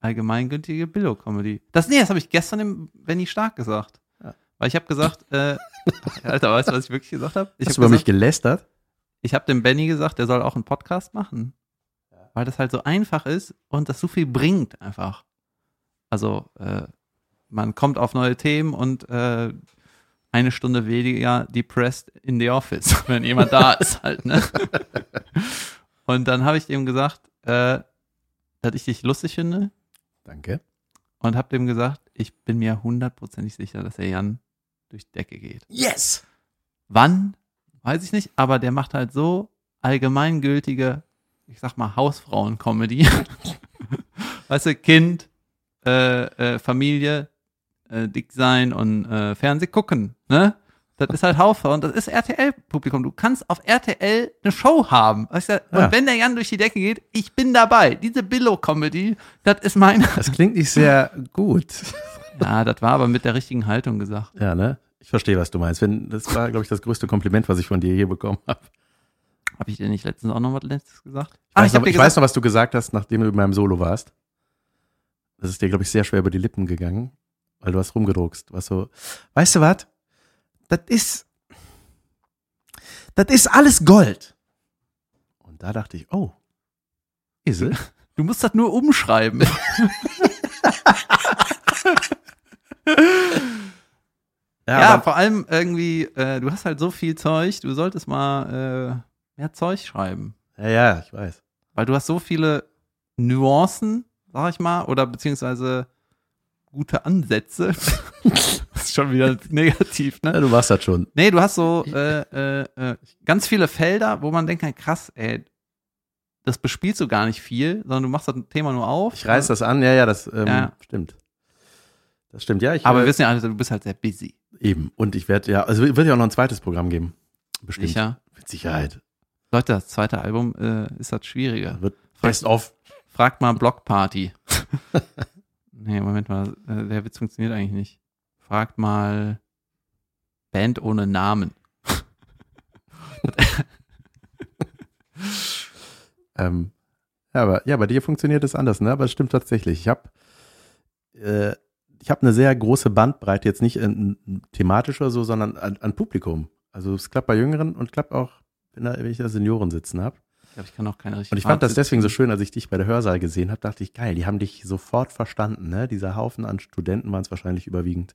Allgemeingültige Billo-Comedy. Das, nee, das habe ich gestern im Benny Stark gesagt. Weil ich habe gesagt, äh, Alter, weißt du, was ich wirklich gesagt habe? Hast habe du über mich gesagt, gelästert? ich habe dem Benny gesagt, der soll auch einen Podcast machen. Weil das halt so einfach ist und das so viel bringt einfach. Also, äh, man kommt auf neue Themen und äh, eine Stunde weniger depressed in the office, wenn jemand da ist halt, ne? Und dann habe ich ihm gesagt, äh, dass ich dich lustig finde Danke. und habe dem gesagt, ich bin mir hundertprozentig sicher, dass der Jan durch die Decke geht. Yes! Wann? Weiß ich nicht, aber der macht halt so allgemeingültige, ich sag mal, Hausfrauen-Comedy. weißt du, Kind, äh, äh, Familie, äh, dick sein und äh, Fernseh gucken, ne? Das ist halt Hausfrauen, das ist RTL-Publikum. Du kannst auf RTL eine Show haben. Weißt du? Und Ja. wenn der Jan durch die Decke geht, ich bin dabei. Diese Billo-Comedy, das ist meine. Das klingt nicht sehr gut. Ja, das war aber mit der richtigen Haltung gesagt. Ja, ne? Ich verstehe, was du meinst. Wenn, das war, glaube ich, das größte Kompliment, was ich von dir hier bekommen habe. Habe ich dir nicht letztens auch noch was Letztes gesagt? Ich, weiß, hab noch, ich weiß noch, was du gesagt hast, nachdem du in meinem Solo warst. Das ist dir, glaube ich, sehr schwer über die Lippen gegangen, weil du hast rumgedruckst. Warst so, weißt du was? Das ist, das ist alles Gold. Und da dachte ich, oh, ist es? Du musst das nur umschreiben. Ja, aber- vor allem irgendwie, äh, du hast halt so viel Zeug, du solltest mal äh, mehr Zeug schreiben. ja, ja, ich weiß. Weil du hast so viele Nuancen, sag ich mal, oder beziehungsweise gute Ansätze. das ist schon wieder negativ, ne? Ja, du warst das schon. Nee, du hast so äh, äh, äh, ganz viele Felder, wo man denkt, na, krass, ey, das bespielst du gar nicht viel, sondern du machst das Thema nur auf. Ich reiß das an, ja, ja, das ähm, Ja. stimmt. Das stimmt, ja. Ich, Aber wir wissen ja alle, du bist halt sehr busy. eben. Und ich werde, ja, also wird ja auch noch ein zweites Programm geben. Bestimmt. Sicher. Mit Sicherheit. Leute, das zweite Album äh, ist das schwieriger. Wird, Best of. Fragt mal Blockparty. nee, Moment mal, äh, der Witz funktioniert eigentlich nicht. Fragt mal Band ohne Namen. Ähm, ja, aber ja, bei dir funktioniert es anders, ne? Aber es stimmt tatsächlich. Ich habe äh, ich habe eine sehr große Bandbreite, jetzt nicht thematisch oder so, sondern an, an Publikum. Also es klappt bei Jüngeren und klappt auch, wenn, da, wenn ich da Senioren sitzen habe. Ich glaube, ich kann auch keine richtige Und ich fand das deswegen so schön, als ich dich bei der Hörsaal gesehen habe, dachte ich, geil, die haben dich sofort verstanden, ne? Dieser Haufen an Studenten waren es wahrscheinlich überwiegend.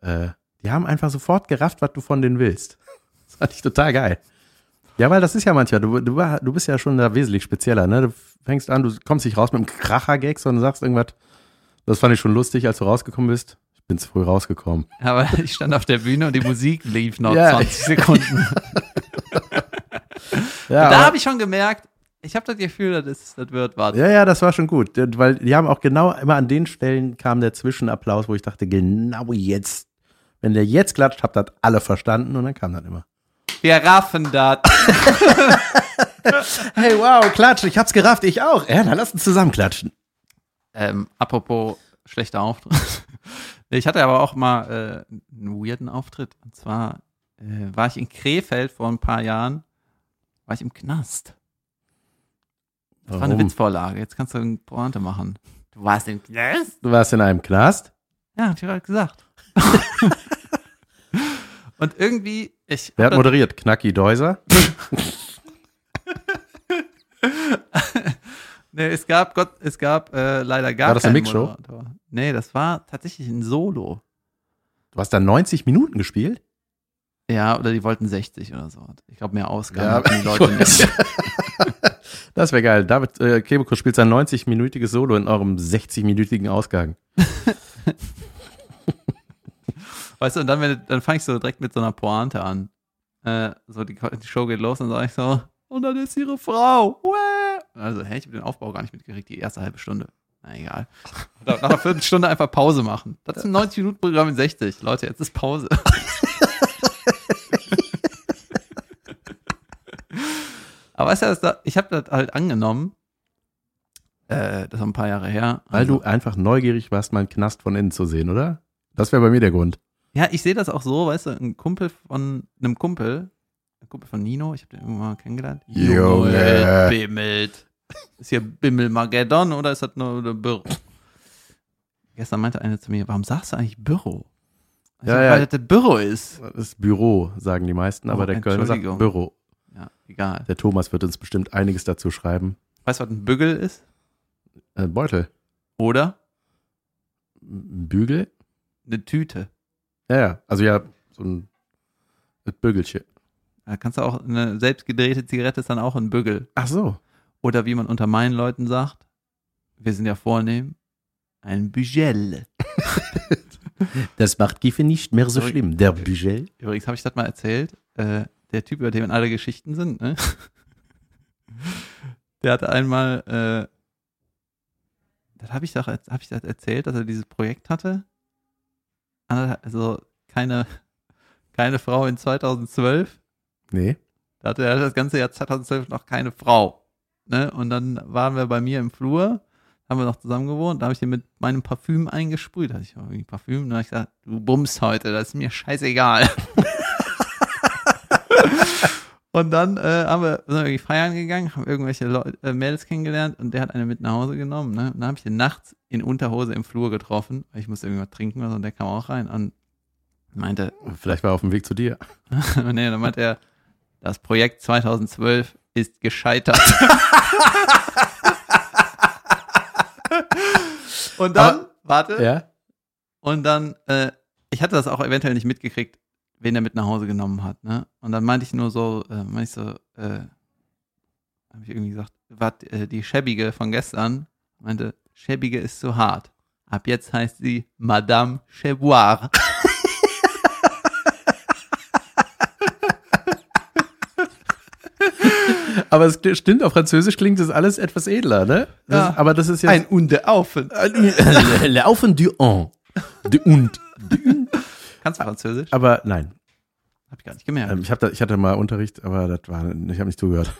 Äh, die haben einfach sofort gerafft, was du von denen willst. Das fand ich total geil. Ja, weil das ist ja manchmal, du, du, du bist ja schon da wesentlich spezieller, ne? Du fängst an, du kommst nicht raus mit einem Kracher-Gag, sondern sagst irgendwas, das fand ich schon lustig, als du rausgekommen bist. Ich bin zu früh rausgekommen. Aber ich stand auf der Bühne und die Musik lief noch Ja. 20 Sekunden. Ja, da habe ich schon gemerkt, ich habe das Gefühl, das, ist, das wird was. Ja, ja, das war schon gut, weil die haben auch genau immer an den Stellen kam der Zwischenapplaus, wo ich dachte, genau jetzt, wenn der jetzt klatscht, habt ihr das alle verstanden und dann kam dann immer. Wir raffen das. Hey, wow, klatsch, ich hab's gerafft, ich auch. Ja, dann lass uns zusammen klatschen. Ähm, apropos schlechter Auftritt. Ich hatte aber auch mal äh, einen weirden Auftritt. Und zwar äh, war ich in Krefeld vor ein paar Jahren, war ich im Knast. Das war eine Warum? Witzvorlage. Jetzt kannst du eine Pointe machen. Du warst im Knast? Du warst in einem Knast? Ja, hab ich gerade gesagt. Und irgendwie, ich. Wer hat moderiert? Knacki Deuser? Nee, es gab Gott, es gab äh, leider gar War das eine Mixshow? Nee, das war tatsächlich ein Solo. Du hast da 90 Minuten gespielt? Ja, oder die wollten 60 oder so. Ich glaube, mehr Ausgaben Ja, die Leute nicht. Das wäre geil. David äh, Kebekus spielt sein 90-minütiges Solo in eurem 60-minütigen Ausgang. Weißt du, und dann, wenn, dann fange ich so direkt mit so einer Pointe an. Äh, so, die, die Show geht los und sage ich so, und dann ist ihre Frau. Uäh. Also, hä, ich habe den Aufbau gar nicht mitgekriegt, die erste halbe Stunde. Na egal. Nach einer Viertelstunde einfach Pause machen. Das ist ein 90-Minuten-Programm in 60. Leute, jetzt ist Pause. Aber weißt du, da, ich habe das halt angenommen, äh, das ist ein paar Jahre her. Weil Also- du einfach neugierig warst, mal einen Knast von innen zu sehen, oder? Das wäre bei mir der Grund. Ja, ich sehe das auch so, weißt du, ein Kumpel von einem Kumpel, ein Kumpel von Nino, ich habe den irgendwann mal kennengelernt. Junge. bimmelt. Ist hier Bimmelmageddon oder ist das nur ein Büro? Gestern meinte eine zu mir, warum sagst du eigentlich Büro? Ich Ja, sag, ja. Weil das Büro ist. Das ist Büro, sagen die meisten, aber Oh, der Kölner sagt. Büro. Ja, egal. Der Thomas wird uns bestimmt einiges dazu schreiben. Weißt du, was ein Bügel ist? Äh, Beutel. Oder Ein Bügel? eine Tüte. Ja, ja. Also ja, so ein mit Bügelchen. Da kannst du auch, eine selbstgedrehte Zigarette ist dann auch ein Bügel. Ach so. Oder wie man unter meinen Leuten sagt, wir sind ja vornehm, ein Bügel. Das macht Giffe nicht mehr so schlimm. Der Bügel. Übrigens habe ich das mal erzählt. Äh, der Typ, über den alle Geschichten sind, ne? Der hatte einmal, äh, das habe ich doch, hab ich das erzählt, dass er dieses Projekt hatte. Also keine, keine Frau in 2012. Nee. Da hatte er das ganze Jahr 2012 noch keine Frau. Ne? Und dann waren wir bei mir im Flur, haben wir noch zusammen gewohnt, da habe ich den mit meinem Parfüm eingesprüht. Da hatte ich auch irgendwie Parfüm. Dann habe ich gesagt, du bummst heute, das ist mir scheißegal. und dann äh, haben wir, sind wir irgendwie feiern gegangen, haben irgendwelche Leu äh, Mädels kennengelernt und der hat eine mit nach Hause genommen. Ne? Und dann habe ich den nachts in Unterhose im Flur getroffen, weil ich musste irgendwas trinken oder so, und der kam auch rein und meinte, Vielleicht war er auf dem Weg zu dir. nee, dann meinte er, das Projekt 2012 ist gescheitert. und dann, Aber- warte, Ja? und dann, äh, ich hatte das auch eventuell nicht mitgekriegt, wen er mit nach Hause genommen hat, ne? Und dann meinte ich nur so, äh, meinte ich so, äh, habe ich irgendwie gesagt, was, äh, die Schäbige von gestern, meinte, Schäbige ist zu hart. Ab jetzt heißt sie Madame Cheboire. Aber es st- stimmt, auf Französisch klingt das alles etwas edler, ne? Das Ja. ist, aber das ist ja. Ein Unteraufen. Laufen du on. Du und. Kannst du Französisch? Aber nein. Hab ich gar nicht gemerkt. Ähm, ich, da, ich hatte mal Unterricht, aber das war, ich habe nicht zugehört.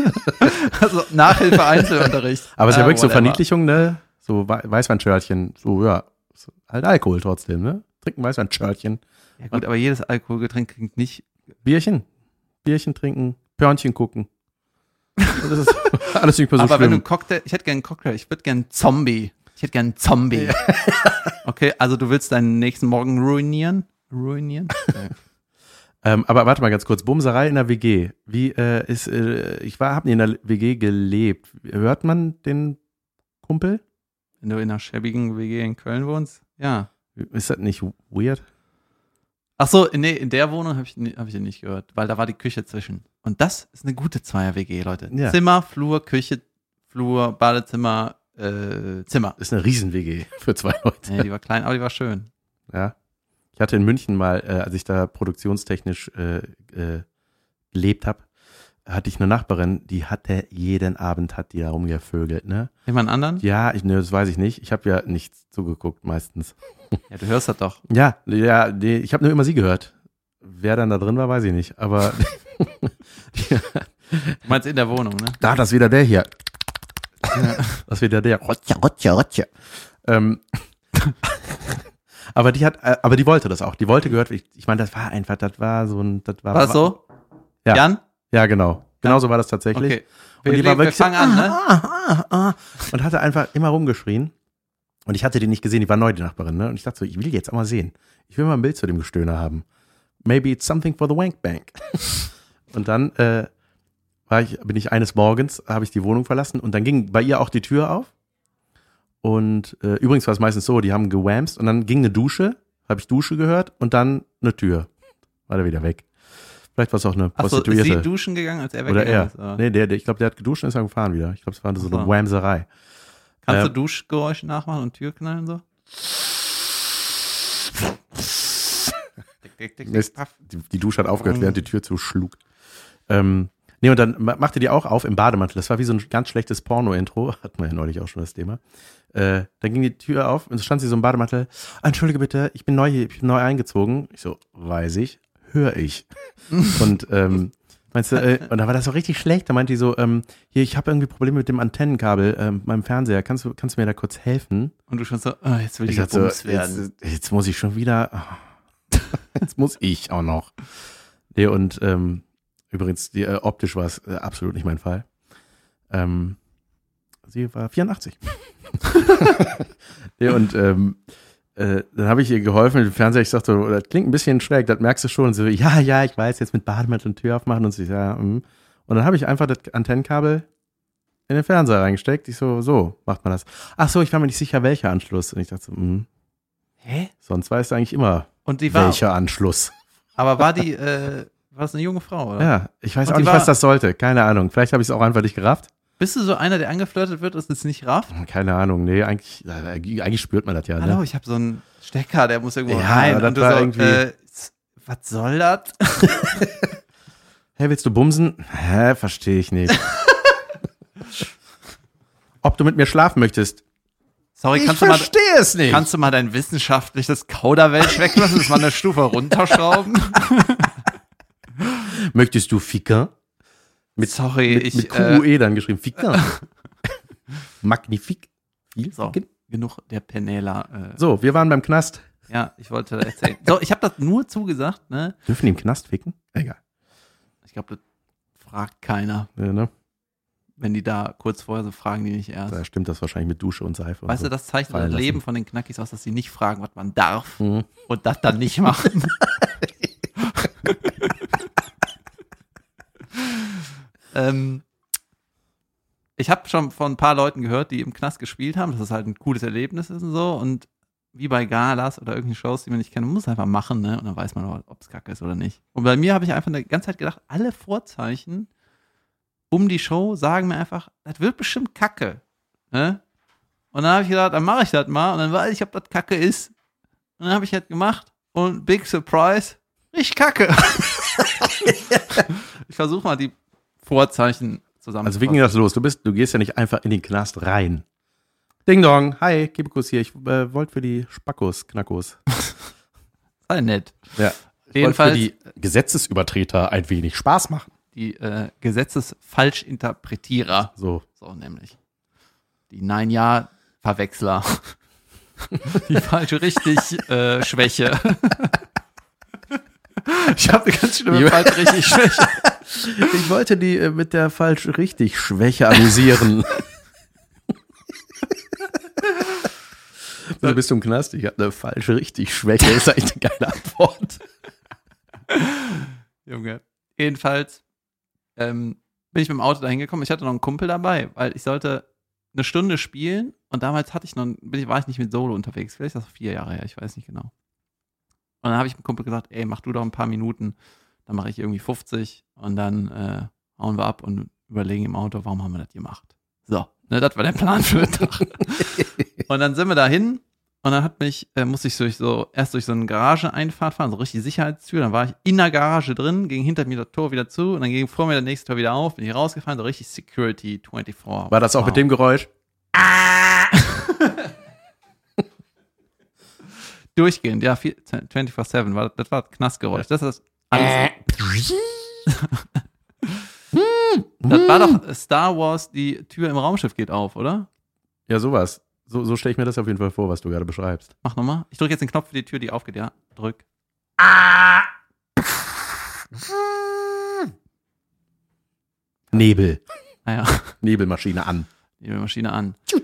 also Nachhilfe Einzelunterricht. Aber es ist ja Ah, wirklich so whatever. Verniedlichung, ne? So Wei- Weißweinschörtchen, so, ja. ist Halt Alkohol trotzdem, ne? Trinken Weißweinschörtchen. Ja gut, aber jedes Alkoholgetränk klingt nicht. Bierchen. Bierchen trinken, Pörnchen gucken. Das ist alles nicht so aber wenn du einen Cocktail, ich hätte gerne einen Cocktail, ich würde gerne einen Zombie. Ich hätte gerne einen Zombie. okay, also du willst deinen nächsten Morgen ruinieren? Ruinieren? Okay. Ähm, aber warte mal ganz kurz. Bumserei in der WG. Wie äh, ist, äh, ich war, hab nie in der WG gelebt. Hört man den Kumpel? Wenn du in einer schäbigen WG in Köln wohnst? Ja. Ist das nicht weird? Ach so, nee, in der Wohnung habe ich, hab ich ihn nicht gehört, weil da war die Küche zwischen. Und das ist eine gute Zweier-WG, Leute. Ja. Zimmer, Flur, Küche, Flur, Badezimmer, äh, Zimmer. Ist eine Riesen-WG für zwei Leute. Nee, die war klein, aber die war schön. Ja. Ich hatte in München mal, äh, als ich da produktionstechnisch äh, äh, gelebt habe, hatte ich eine Nachbarin, die hatte jeden Abend hat die da rumgevögelt, ne? Jemand anderen? Ja, ich, ne, das weiß ich nicht. Ich habe ja nichts zugeguckt meistens. Ja, du hörst das doch. Ja, ja, nee, ich habe nur immer sie gehört. Wer dann da drin war, weiß ich nicht. Aber Du meinst in der Wohnung, ne? da, das ist wieder der hier. Das ist wieder der. Rotja, rotja, rotja. Ähm, aber die hat, äh, aber die wollte das auch. Die wollte gehört. Ich, ich meine, das war einfach, das war so ein, das war. War das so? Ja. Jan? Ja, genau. Genau so war das tatsächlich. Okay. Und die war wir wirklich so, an, ne? ah, ah, ah, und hatte einfach immer rumgeschrien. Und ich hatte die nicht gesehen, die war neu, die Nachbarin, ne? Und ich dachte so, ich will die jetzt auch mal sehen. Ich will mal ein Bild zu dem Gestöhner haben. Maybe it's something for the wank bank. und dann äh, war ich, bin ich eines Morgens, habe ich die Wohnung verlassen und dann ging bei ihr auch die Tür auf. Und äh, übrigens war es meistens so, die haben gewamst und dann ging eine Dusche, habe ich Dusche gehört und dann eine Tür. War der wieder weg. Vielleicht war es auch eine Achso, ist sie Prostituierte. duschen gegangen, als er Oder weggegangen er. ist? oder? Nee, der, der, ich glaube, der hat geduscht und ist dann gefahren wieder. Ich glaube, es war so Ach eine so. Whamserei. Kannst äh, du Duschgeräusche nachmachen und Türknallen und so? Dick, dick, dick, Mist. Die, die Dusche hat aufgehört, Mhm. während die Tür zuschlug. Ähm, nee, und dann ma- machte die auch auf im Bademantel. Das war wie so ein ganz schlechtes Porno-Intro. Hatten wir ja neulich auch schon das Thema. Äh, dann ging die Tür auf und so stand sie so im Bademantel. Entschuldige bitte, ich bin neu hier, ich bin neu eingezogen. Ich so, weiß ich, höre ich. und ähm, meinst du, äh, und da war das so richtig schlecht. Da meinte die so, ähm, hier, ich habe irgendwie Probleme mit dem Antennenkabel ähm, meinem Fernseher. Kannst du, kannst du mir da kurz helfen? Und du schon so, ah, jetzt will ich, Ich so, werden. jetzt, jetzt muss ich schon wieder, ah, jetzt muss ich auch noch. Nee, und ähm, übrigens, die, äh, optisch war es äh, absolut nicht mein Fall. Ähm, sie war 84. nee, und ähm, äh, dann habe ich ihr geholfen mit dem Fernseher. Ich sagte, so, das klingt ein bisschen schräg, das merkst du schon. Und so, ja, ja, ich weiß, jetzt mit Bademantel und Tür aufmachen und so, ja, mm. Und dann habe ich einfach das Antennenkabel in den Fernseher reingesteckt. Ich so, so macht man das. Ach so, ich war mir nicht sicher, welcher Anschluss. Und ich dachte so, mm, Hä? sonst weißt du eigentlich immer, Und die war, welcher Anschluss. aber war die, äh, war das eine junge Frau, oder? Ja, ich weiß Und auch nicht, war- was das sollte. Keine Ahnung. Vielleicht habe ich es auch einfach nicht gerafft. Bist du so einer, der angeflirtet wird, ist es nicht rafft? Keine Ahnung. Nee, eigentlich, äh, eigentlich spürt man das ja. Hallo, Ne? ich habe so einen Stecker, der muss irgendwo Ja, rein. Und du so, irgendwie- äh, was soll das? Hey, willst du bumsen? Hä, verstehe ich nicht. Ob du mit mir schlafen möchtest? Sorry, kannst du, mal, es nicht. kannst du mal dein wissenschaftliches Kauderwelsch weglassen, das mal eine Stufe runterschrauben? Möchtest du Ficker? Mit, Sorry, mit, ich, mit äh, QUE dann geschrieben. Ficker. Magnifik. Viel So, genug der Penela. Äh, So, wir waren beim Knast. Ja, ich wollte erzählen. So, ich habe das nur zugesagt, ne? Dürfen die im Knast ficken? Egal. Ich glaube, das fragt keiner. Ja, ne? Wenn die da kurz vorher so fragen, die nicht erst. Da stimmt das wahrscheinlich mit Dusche und Seife. Weißt und du, das zeichnet das. Leben von den Knackis aus, dass sie nicht fragen, was man darf. Mhm. und das dann nicht machen. ähm, ich habe schon von ein paar Leuten gehört, die im Knast gespielt haben, dass es halt ein cooles Erlebnis ist und so. Und wie bei Galas oder irgendwelchen Shows, die man nicht kennt, man muss einfach machen, ne? Und dann weiß man, ob es kacke ist oder nicht. Und bei mir habe ich einfach eine ganze Zeit gedacht, alle Vorzeichen um die Show sagen mir einfach, das wird bestimmt kacke. Ne? Und dann habe ich gedacht, dann mache ich das mal. Und dann weiß ich, ob das kacke ist. Und dann habe ich das gemacht. Und big surprise, richtig kacke. ich versuche mal die Vorzeichen zusammen. Also wie ging das los? Du bist, du gehst ja nicht einfach in den Knast rein. Ding Dong, hi, Kibikus hier. Ich äh, wollte für die Spackos, Knackos. Sei nett. Ja. Ich wollte für Jedenfalls, die Gesetzesübertreter ein wenig Spaß machen. die äh, Gesetzesfalschinterpretierer. So. So nämlich. Die Nein-Ja-Verwechsler. die falsche richtig äh, Schwäche. ich habe eine ganz schlimme falsche richtig Schwäche. Ich wollte die äh, mit der falsch richtig Schwäche amüsieren. Du bist im Knast, ich habe eine falsche richtig Schwäche. Das ist eigentlich eine geile Antwort. Junge. Jedenfalls ähm, bin ich mit dem Auto dahin gekommen. Ich hatte noch einen Kumpel dabei, weil ich sollte eine Stunde spielen und damals hatte ich noch, bin ich, war ich nicht mit Solo unterwegs. Vielleicht ist das vier Jahre her, ich weiß nicht genau. Und dann habe ich dem Kumpel gesagt, ey, mach du doch ein paar Minuten, dann mache ich irgendwie 50 und dann äh, hauen wir ab und überlegen im Auto, warum haben wir das gemacht. So, ne, das war der Plan für den Tag. und dann sind wir dahin und dann hat mich, äh, musste ich durch so, erst durch so eine Garage-Einfahrt fahren, so richtig Sicherheitstür. Dann war ich in der Garage drin, ging hinter mir das Tor wieder zu und dann ging vor mir das nächste Tor wieder auf, bin ich rausgefahren, so richtig Security 24. War das auch mit dem Geräusch? Durchgehend, ja, viel- 24-7, war, das war das Knastgeräusch. Das ist alles. das war doch Star Wars, die Tür im Raumschiff geht auf, oder? Ja, sowas. So, so stelle ich mir das auf jeden Fall vor, was du gerade beschreibst. Mach nochmal. Ich drücke jetzt den Knopf für die Tür, die aufgeht, ja. Drück. Nebel. Naja, Nebelmaschine an. die Maschine an.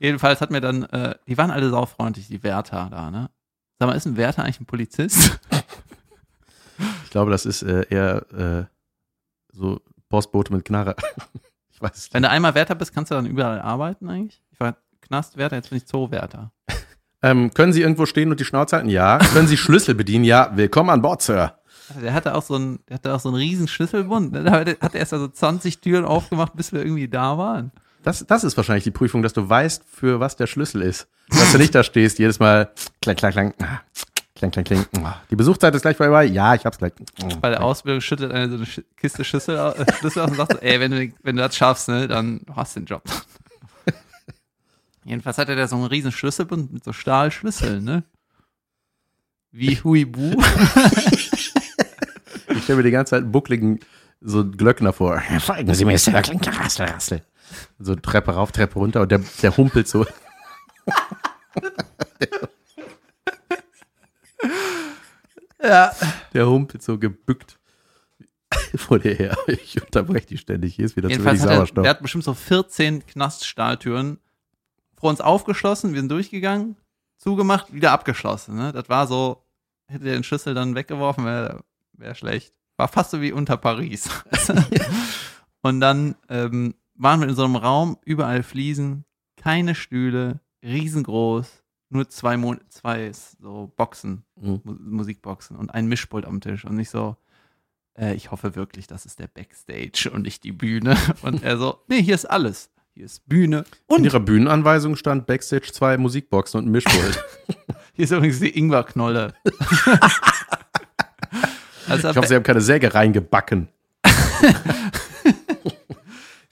Jedenfalls hat mir dann, äh, die waren alle saufreundlich, die Wärter da, ne? Sag mal, ist ein Wärter eigentlich ein Polizist? Ich glaube, das ist äh, eher äh, so Postbote mit Knarre. Ich weiß es Wenn nicht. du einmal Wärter bist, kannst du dann überall arbeiten eigentlich? Ich war Knastwärter, jetzt bin ich Zoowärter. Ähm, können Sie irgendwo stehen und die Schnauze halten? Ja. Können Sie Schlüssel bedienen? Ja. Willkommen an Bord, Sir. Der hatte auch so einen, der hatte auch so einen riesen Schlüsselbund. Da hat er erst also 20 Türen aufgemacht, bis wir irgendwie da waren. Das, das ist wahrscheinlich die Prüfung, dass du weißt, für was der Schlüssel ist. Dass du nicht da stehst, jedes Mal klang, klang, klang, klang, klang. ah. Die Besuchszeit ist gleich vorbei. Ja, ich hab's gleich. Bei der Ausbildung schüttet einer so eine Kiste Schlüssel, au- äh, Schlüssel aus und sagt so, ey, wenn du, wenn du das schaffst, ne, dann hast du den Job. Jedenfalls hatte der so einen riesen Schlüsselbund mit so Stahlschlüsseln, ne? Wie Huibu. Ich stelle mir die ganze Zeit einen buckligen so einen Glöckner vor. Folgen Sie mir, Sir. Kling, kling, rassel, rassel. So Treppe rauf, Treppe runter und der, der humpelt so. Ja. Der humpelt so gebückt vor dir her. Ich unterbreche die ständig. Hier ist wieder zu Jedenfalls wenig hat er, Sauerstoff. der hat bestimmt so 14 Knaststahltüren vor uns aufgeschlossen, wir sind durchgegangen, zugemacht, wieder abgeschlossen. Ne? Das war so, hätte der den Schlüssel dann weggeworfen, wäre wär schlecht. War fast so wie unter Paris. Und dann ähm, waren wir in so einem Raum, überall Fliesen, keine Stühle, riesengroß, nur zwei, Mon zwei so Boxen, Mhm. Mu Musikboxen und ein Mischpult am Tisch. Und ich so, äh, ich hoffe wirklich, das ist der Backstage und nicht die Bühne. Und er so, nee, hier ist alles. Hier ist Bühne In und ihrer Bühnenanweisung stand Backstage zwei Musikboxen und ein Mischpult. hier ist übrigens die Ingwerknolle. also, Ich hoffe, sie haben keine Säge reingebacken.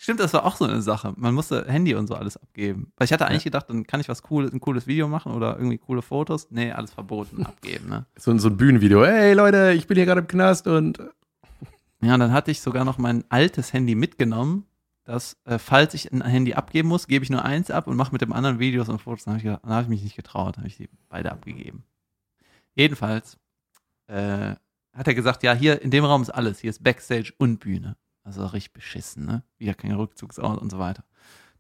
Stimmt, das war auch so eine Sache. Man musste Handy und so alles abgeben. Weil ich hatte eigentlich gedacht, dann kann ich was cooles, ein cooles Video machen oder irgendwie coole Fotos. Nee, alles verboten abgeben, ne? So, so ein Bühnenvideo. Hey Leute, ich bin hier gerade im Knast und Ja, und dann hatte ich sogar noch mein altes Handy mitgenommen, dass, äh, falls ich ein Handy abgeben muss, gebe ich nur eins ab und mache mit dem anderen Videos und Fotos. Dann habe ich, gedacht- dann hab ich mich nicht getraut, habe ich die beide abgegeben. Jedenfalls äh, hat er gesagt, ja, hier in dem Raum ist alles. Hier ist Backstage und Bühne. Also richtig beschissen, ne? Wieder kein Rückzugsort und so weiter.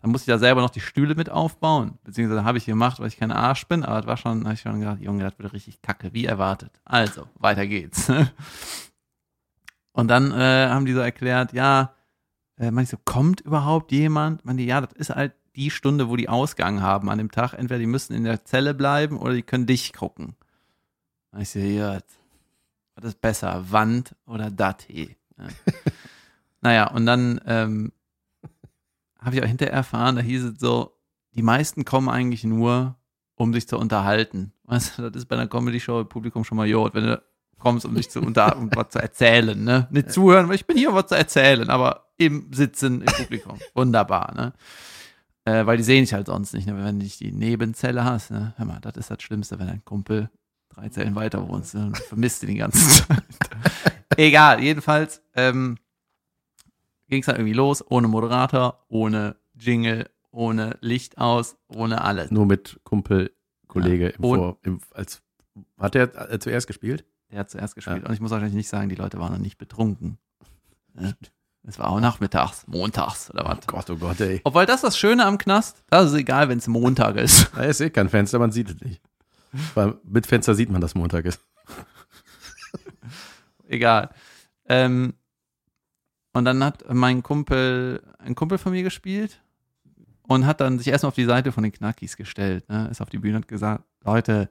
Dann musste ich da selber noch die Stühle mit aufbauen. Beziehungsweise habe ich gemacht, weil ich kein Arsch bin, aber das war schon, habe ich schon gedacht, Junge, das wird richtig kacke, wie erwartet. Also, weiter geht's. Und dann äh, haben die so erklärt, ja, äh, man so, kommt überhaupt jemand? Man die, ja, das ist halt die Stunde, wo die Ausgang haben an dem Tag. Entweder die müssen in der Zelle bleiben oder die können dich gucken. Und ich so, ja, was ist besser, Wand oder Dati? Ja. naja, und dann ähm, habe ich auch hinterher erfahren, da hieß es so, die meisten kommen eigentlich nur, um sich zu unterhalten. Weißt du, das ist bei einer Comedy-Show im Publikum schon mal Jod, wenn du kommst, um dich zu unter um was zu erzählen, ne? Nicht zuhören, weil ich bin hier, um was zu erzählen, aber im Sitzen im Publikum. Wunderbar, ne? Äh, weil die sehen dich halt sonst nicht, ne? Wenn du nicht die Nebenzelle hast, ne? Hör mal, das ist das Schlimmste, wenn ein Kumpel drei Zellen weiter wohnst ne, und vermisst ihn die ganze Zeit. Egal, jedenfalls ähm, ging es dann irgendwie los, ohne Moderator, ohne Jingle, ohne Licht aus, ohne alles. Nur mit Kumpel, Kollege Ja. im Vor, im, als, hat er äh, zuerst gespielt? Der hat zuerst gespielt. Ja. Und ich muss wahrscheinlich nicht sagen, die Leute waren noch nicht betrunken. Es war auch nachmittags, montags oder was. Gott, oh Gott, ey. Obwohl das das Schöne am Knast, das ist egal, wenn es Montag ist. Da ist eh kein Fenster, man sieht es nicht. Weil mit Fenster sieht man, dass Montag ist. egal. Ähm, und dann hat mein Kumpel, ein Kumpel von mir gespielt und hat dann sich erstmal auf die Seite von den Knackis gestellt, ne? ist auf die Bühne und gesagt, Leute,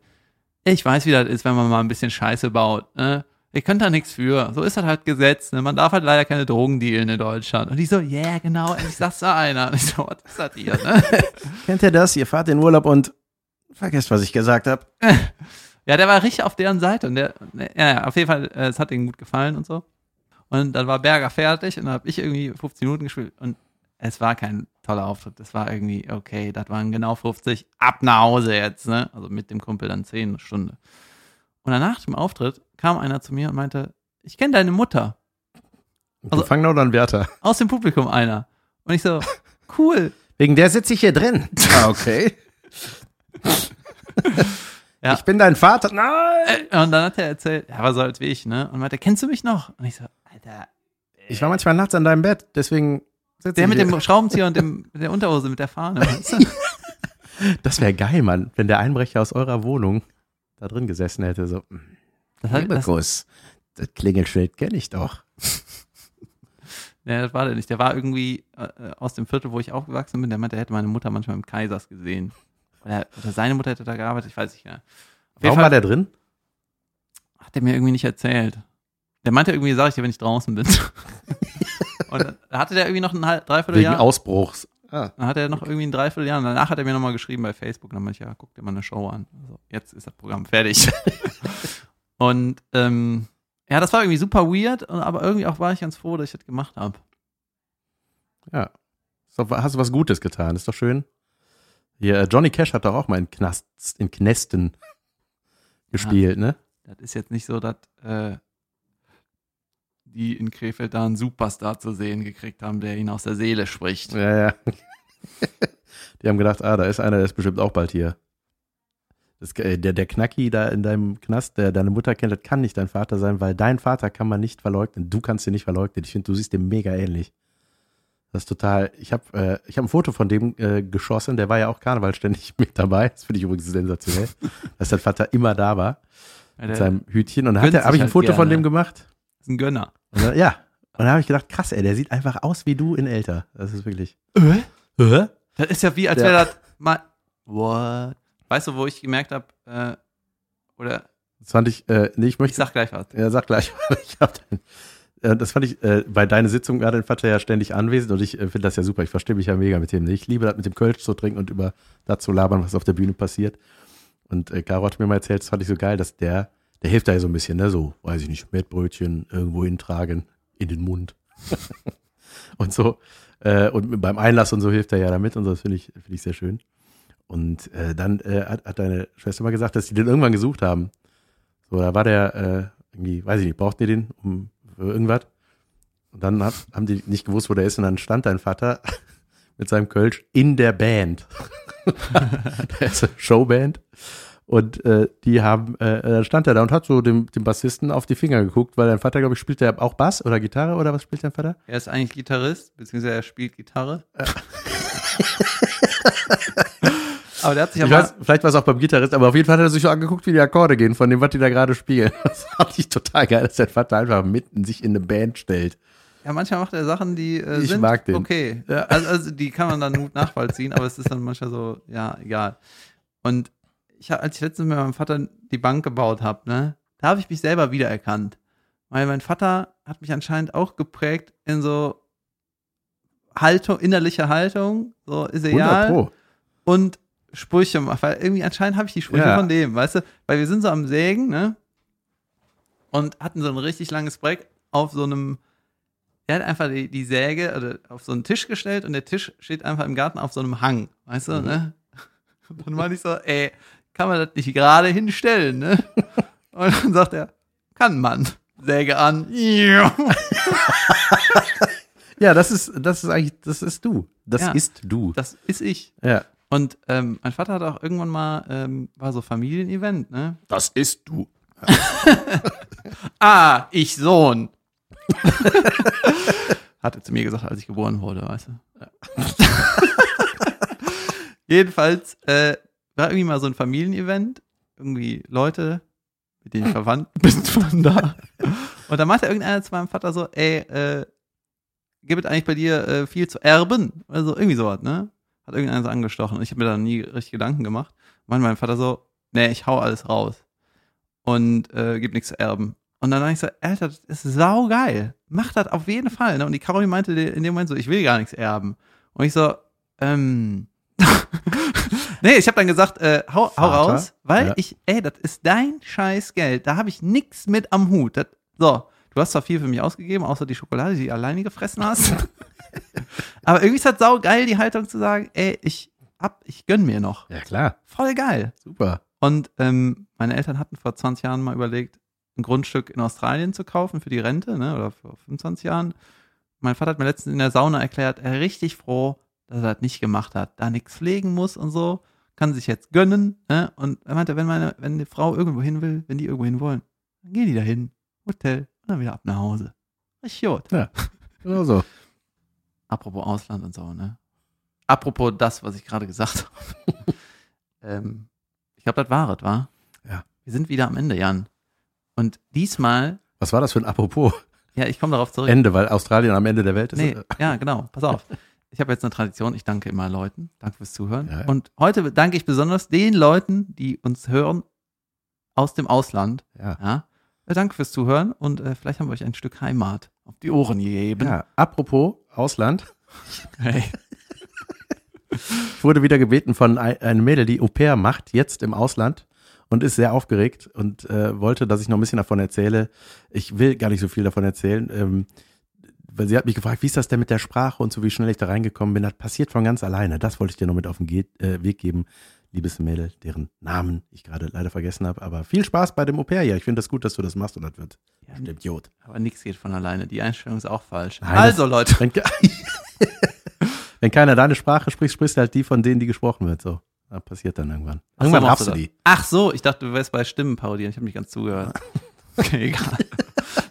ich weiß, wie das ist, wenn man mal ein bisschen Scheiße baut. Ne? Ihr könnt da nichts für. So ist das halt Gesetz. Ne? Man darf halt leider keine Drogen dealen in Deutschland. Und ich so, ja, yeah, genau, ich sag's da einer. Und ich so, was ist das hier? Ne? Kennt ihr das? Ihr fahrt in Urlaub und vergesst, was ich gesagt habe. Ja, der war richtig auf deren Seite und der, ja, ja, auf jeden Fall, äh, es hat ihm gut gefallen und so. Und dann war Berger fertig und dann habe ich irgendwie 15 Minuten gespielt und es war kein toller Auftritt. Es war irgendwie, okay, das waren genau 50, ab nach Hause jetzt, ne? Also mit dem Kumpel dann 10 eine Stunde. Und danach dem Auftritt kam einer zu mir und meinte, ich kenne deine Mutter. Also, Fang oder ein Wärter. Aus dem Publikum einer. Und ich so, cool. Wegen der sitze ich hier drin. Ah, okay. Ja. Ich bin dein Vater. Nein! Äh, Und dann hat er erzählt, er war so alt wie ich, ne? Und meinte, kennst du mich noch? Und ich so, Alter, Ich war manchmal nachts an deinem Bett, deswegen sitze der mit hier. dem Schraubenzieher und dem, der Unterhose, mit der Fahne. weißt du? Das wäre geil, Mann, wenn der Einbrecher aus eurer Wohnung da drin gesessen hätte. So, "Hm, Das, hat, das, Kuss, das Klingelschild kenne ich doch. ja, das war der nicht. Der war irgendwie äh, aus dem Viertel, wo ich aufgewachsen bin. Der meinte, er hätte meine Mutter manchmal im Kaisers gesehen. Oder, oder seine Mutter hätte da gearbeitet, ich weiß nicht jeden Warum Fall war der drin? hat er mir irgendwie nicht erzählt. Der meinte irgendwie, sag ich dir, wenn ich draußen bin. und dann hatte der irgendwie noch ein halb, Wegen Dreivierteljahr. Ausbruchs. Ah. Dann hat er noch irgendwie ein Dreivierteljahr. Und danach hat er mir nochmal geschrieben bei Facebook. Und dann meinte ich, ja, guck dir mal eine Show an. Also, jetzt ist das Programm fertig. und ähm, ja, das war irgendwie super weird. Aber irgendwie auch war ich ganz froh, dass ich das gemacht habe. Ja. Doch- hast du was Gutes getan, ist doch schön. Hier, äh, Johnny Cash hat doch auch mal in, Knast, in Knästen gespielt, ne? Das ist jetzt nicht so, dass äh, die in Krefeld da einen Superstar zu sehen gekriegt haben, der ihnen aus der Seele spricht. Ja, ja. Die haben gedacht, ah, da ist einer, der ist bestimmt auch bald hier. Das, äh, der, der Knacki da in deinem Knast, der deine Mutter kennt, das kann nicht dein Vater sein, weil dein Vater kann man nicht verleugnen. Du kannst ihn nicht verleugnen. Ich finde, du siehst dem mega ähnlich. Das ist total. Ich habe äh, ich hab ein Foto von dem äh, geschossen, der war ja auch Karneval ständig mit dabei. Das finde ich übrigens sensationell, dass dein Vater immer da war Ja, mit seinem Hütchen. Und habe ich ein halt Foto von gerne. dem gemacht. ist ein Gönner. Dann, ja. Und dann habe ich gedacht, krass, ey, der sieht einfach aus wie du in älter. Das ist wirklich. Äh? Hä? Das ist ja wie, als Ja. wäre das mal. What? Weißt du, wo ich gemerkt habe, äh, oder Das fand ich, äh, nee, ich ich möchte sag gleich was. Ja, sag gleich. ich hab dann, äh, das fand ich äh, bei deiner Sitzung gerade dein Vater ja ständig anwesend und ich äh, finde das ja super. Ich verstehe mich ja mega mit dem. Ich liebe das mit dem Kölsch zu trinken und über das zu labern, was auf der Bühne passiert. Und äh, Caro hat mir mal erzählt, das fand ich so geil, dass der, der hilft da ja so ein bisschen, ne? So, weiß ich nicht, Mettbrötchen irgendwo hintragen, in den Mund. und so. Äh, und beim Einlass und so hilft er ja damit und so, das finde ich, finde ich sehr schön. Und äh, dann äh, hat, hat deine Schwester mal gesagt, dass sie den irgendwann gesucht haben. So, da war der äh, irgendwie, weiß ich nicht, braucht ihr den um irgendwas? Und dann hat, haben die nicht gewusst, wo der ist und dann stand dein Vater mit seinem Kölsch in der Band. der ist eine Showband. Und äh, die haben, äh, dann stand er da und hat so dem, dem Bassisten auf die Finger geguckt, weil dein Vater, glaube ich, spielt der auch Bass oder Gitarre oder was spielt dein Vater? Er ist eigentlich Gitarrist, beziehungsweise er spielt Gitarre. Aber der hat sich Ich weiß, vielleicht war es auch beim Gitarrist, aber auf jeden Fall hat er sich so angeguckt, wie die Akkorde gehen, von dem, was die da gerade spielen. Das fand ich total geil, dass dein Vater einfach mitten sich in eine Band stellt. Ja, manchmal macht er Sachen, die äh, Ich sind mag den. okay. Also, also die kann man dann gut nachvollziehen, aber es ist dann manchmal so, ja, egal. Und ich hab, als ich letztens mit meinem Vater die Bank gebaut habe, ne, da habe ich mich selber wiedererkannt. Weil mein Vater hat mich anscheinend auch geprägt in so Haltung, innerliche Haltung, so ist 100 egal. Und Sprüche macht, weil irgendwie anscheinend habe ich die Sprüche Ja. von dem, weißt du? Weil wir sind so am Sägen, ne? Und hatten so ein richtig langes Break auf so einem, er hat einfach die, die Säge oder auf so einen Tisch gestellt und der Tisch steht einfach im Garten auf so einem Hang, weißt du, Mhm. ne? Und dann war ich so, ey, kann man das nicht gerade hinstellen, ne? Und dann sagt er, kann man. Säge an. Ja, das ist, das ist eigentlich, das ist du. Das Ja. ist du. Das ist ich. Ja. Und ähm, mein Vater hat auch irgendwann mal, ähm, war so Familienevent, ne? Das ist du. Ah, ich Sohn. Hat er zu mir gesagt, als ich geboren wurde, weißt du. Jedenfalls äh, war irgendwie mal so ein Familienevent. Irgendwie Leute, mit denen ich verwandt bin, waren da. Und da meinte irgendeiner zu meinem Vater so, ey, äh, gibt es eigentlich bei dir äh, viel zu erben? Also irgendwie sowas, ne? Hat irgendeiner so angestochen. Und ich habe mir da nie richtig Gedanken gemacht. Meinte mein Vater so, nee, ich hau alles raus. Und äh, gibt nichts zu erben. Und dann dachte ich so, Alter, das ist saugeil. Mach das auf jeden Fall. Ne? Und die Caroline meinte in dem Moment so, ich will gar nichts erben. Und ich so, ähm. nee, ich habe dann gesagt, äh, hau, hau raus, weil Ja. ich, ey, das ist dein scheiß Geld. Da habe ich nix mit am Hut. Das, so, du hast zwar viel für mich ausgegeben, außer die Schokolade, die du alleine gefressen hast. Aber irgendwie ist das saugeil, die Haltung zu sagen, ey, ich ab, ich gönn mir noch. Ja, klar. Voll geil. Super. Und ähm, meine Eltern hatten vor 20 Jahren mal überlegt, ein Grundstück in Australien zu kaufen für die Rente, ne? Oder vor 25 Jahren. Mein Vater hat mir letztens in der Sauna erklärt, er ist richtig froh, dass er das nicht gemacht hat, da nichts pflegen muss und so, kann sich jetzt gönnen. Ne? Und er meinte, wenn meine, wenn die Frau irgendwo hin will, wenn die irgendwo hin wollen, dann gehen die dahin, Hotel und dann wieder ab nach Hause. Richtig gut. Genau so. Apropos Ausland und so, ne? Apropos das, was ich gerade gesagt habe. ähm, ich glaube, das war es, war? Ja. Wir sind wieder am Ende, Jan. Und diesmal, Was war das für ein Apropos? ja, ich komme darauf zurück. Ende, weil Australien am Ende der Welt ist. Nee, ja, genau. Pass auf. Ich habe jetzt eine Tradition. Ich danke immer Leuten. Danke fürs Zuhören. Ja. Und heute danke ich besonders den Leuten, die uns hören aus dem Ausland. Ja. Ja. Äh, Danke fürs Zuhören und äh, vielleicht haben wir euch ein Stück Heimat auf die Ohren gegeben. ja. Apropos Ausland. Hey. Ich wurde wieder gebeten von ein- einem Mädel, die Au pair macht, jetzt im Ausland und ist sehr aufgeregt und äh, wollte, dass ich noch ein bisschen davon erzähle. Ich will gar nicht so viel davon erzählen, ähm, weil sie hat mich gefragt, wie ist das denn mit der Sprache und so, wie schnell ich da reingekommen bin. Das passiert von ganz alleine. Das wollte ich dir noch mit auf den Ge äh, Weg geben, liebes Mädel, deren Namen ich gerade leider vergessen habe. Aber viel Spaß bei dem Au pair hier. Ich finde das gut, dass du das machst und das wird Ja, bestimmt Jod. aber nichts geht von alleine. Die Einstellung ist auch falsch. Nein, also, Leute. Wenn, wenn keiner deine Sprache spricht, sprichst du halt die von denen, die gesprochen wird. So. Das passiert dann irgendwann. Ach so, Irgendwann machst raffst du die. Ach so, ich dachte, du wärst bei Stimmen parodieren. Ich habe nicht ganz zugehört. Okay, egal.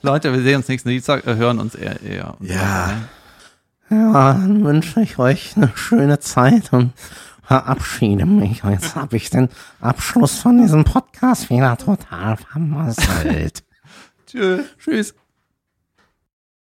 Leute, wir sehen uns nächsten Dienstag, äh, hören uns eher. eher Ja. ne? Ja, dann wünsche ich euch eine schöne Zeit und verabschiede mich. Jetzt habe ich den Abschluss von diesem Podcast wieder total vermasselt. Tschüss. Tschüss.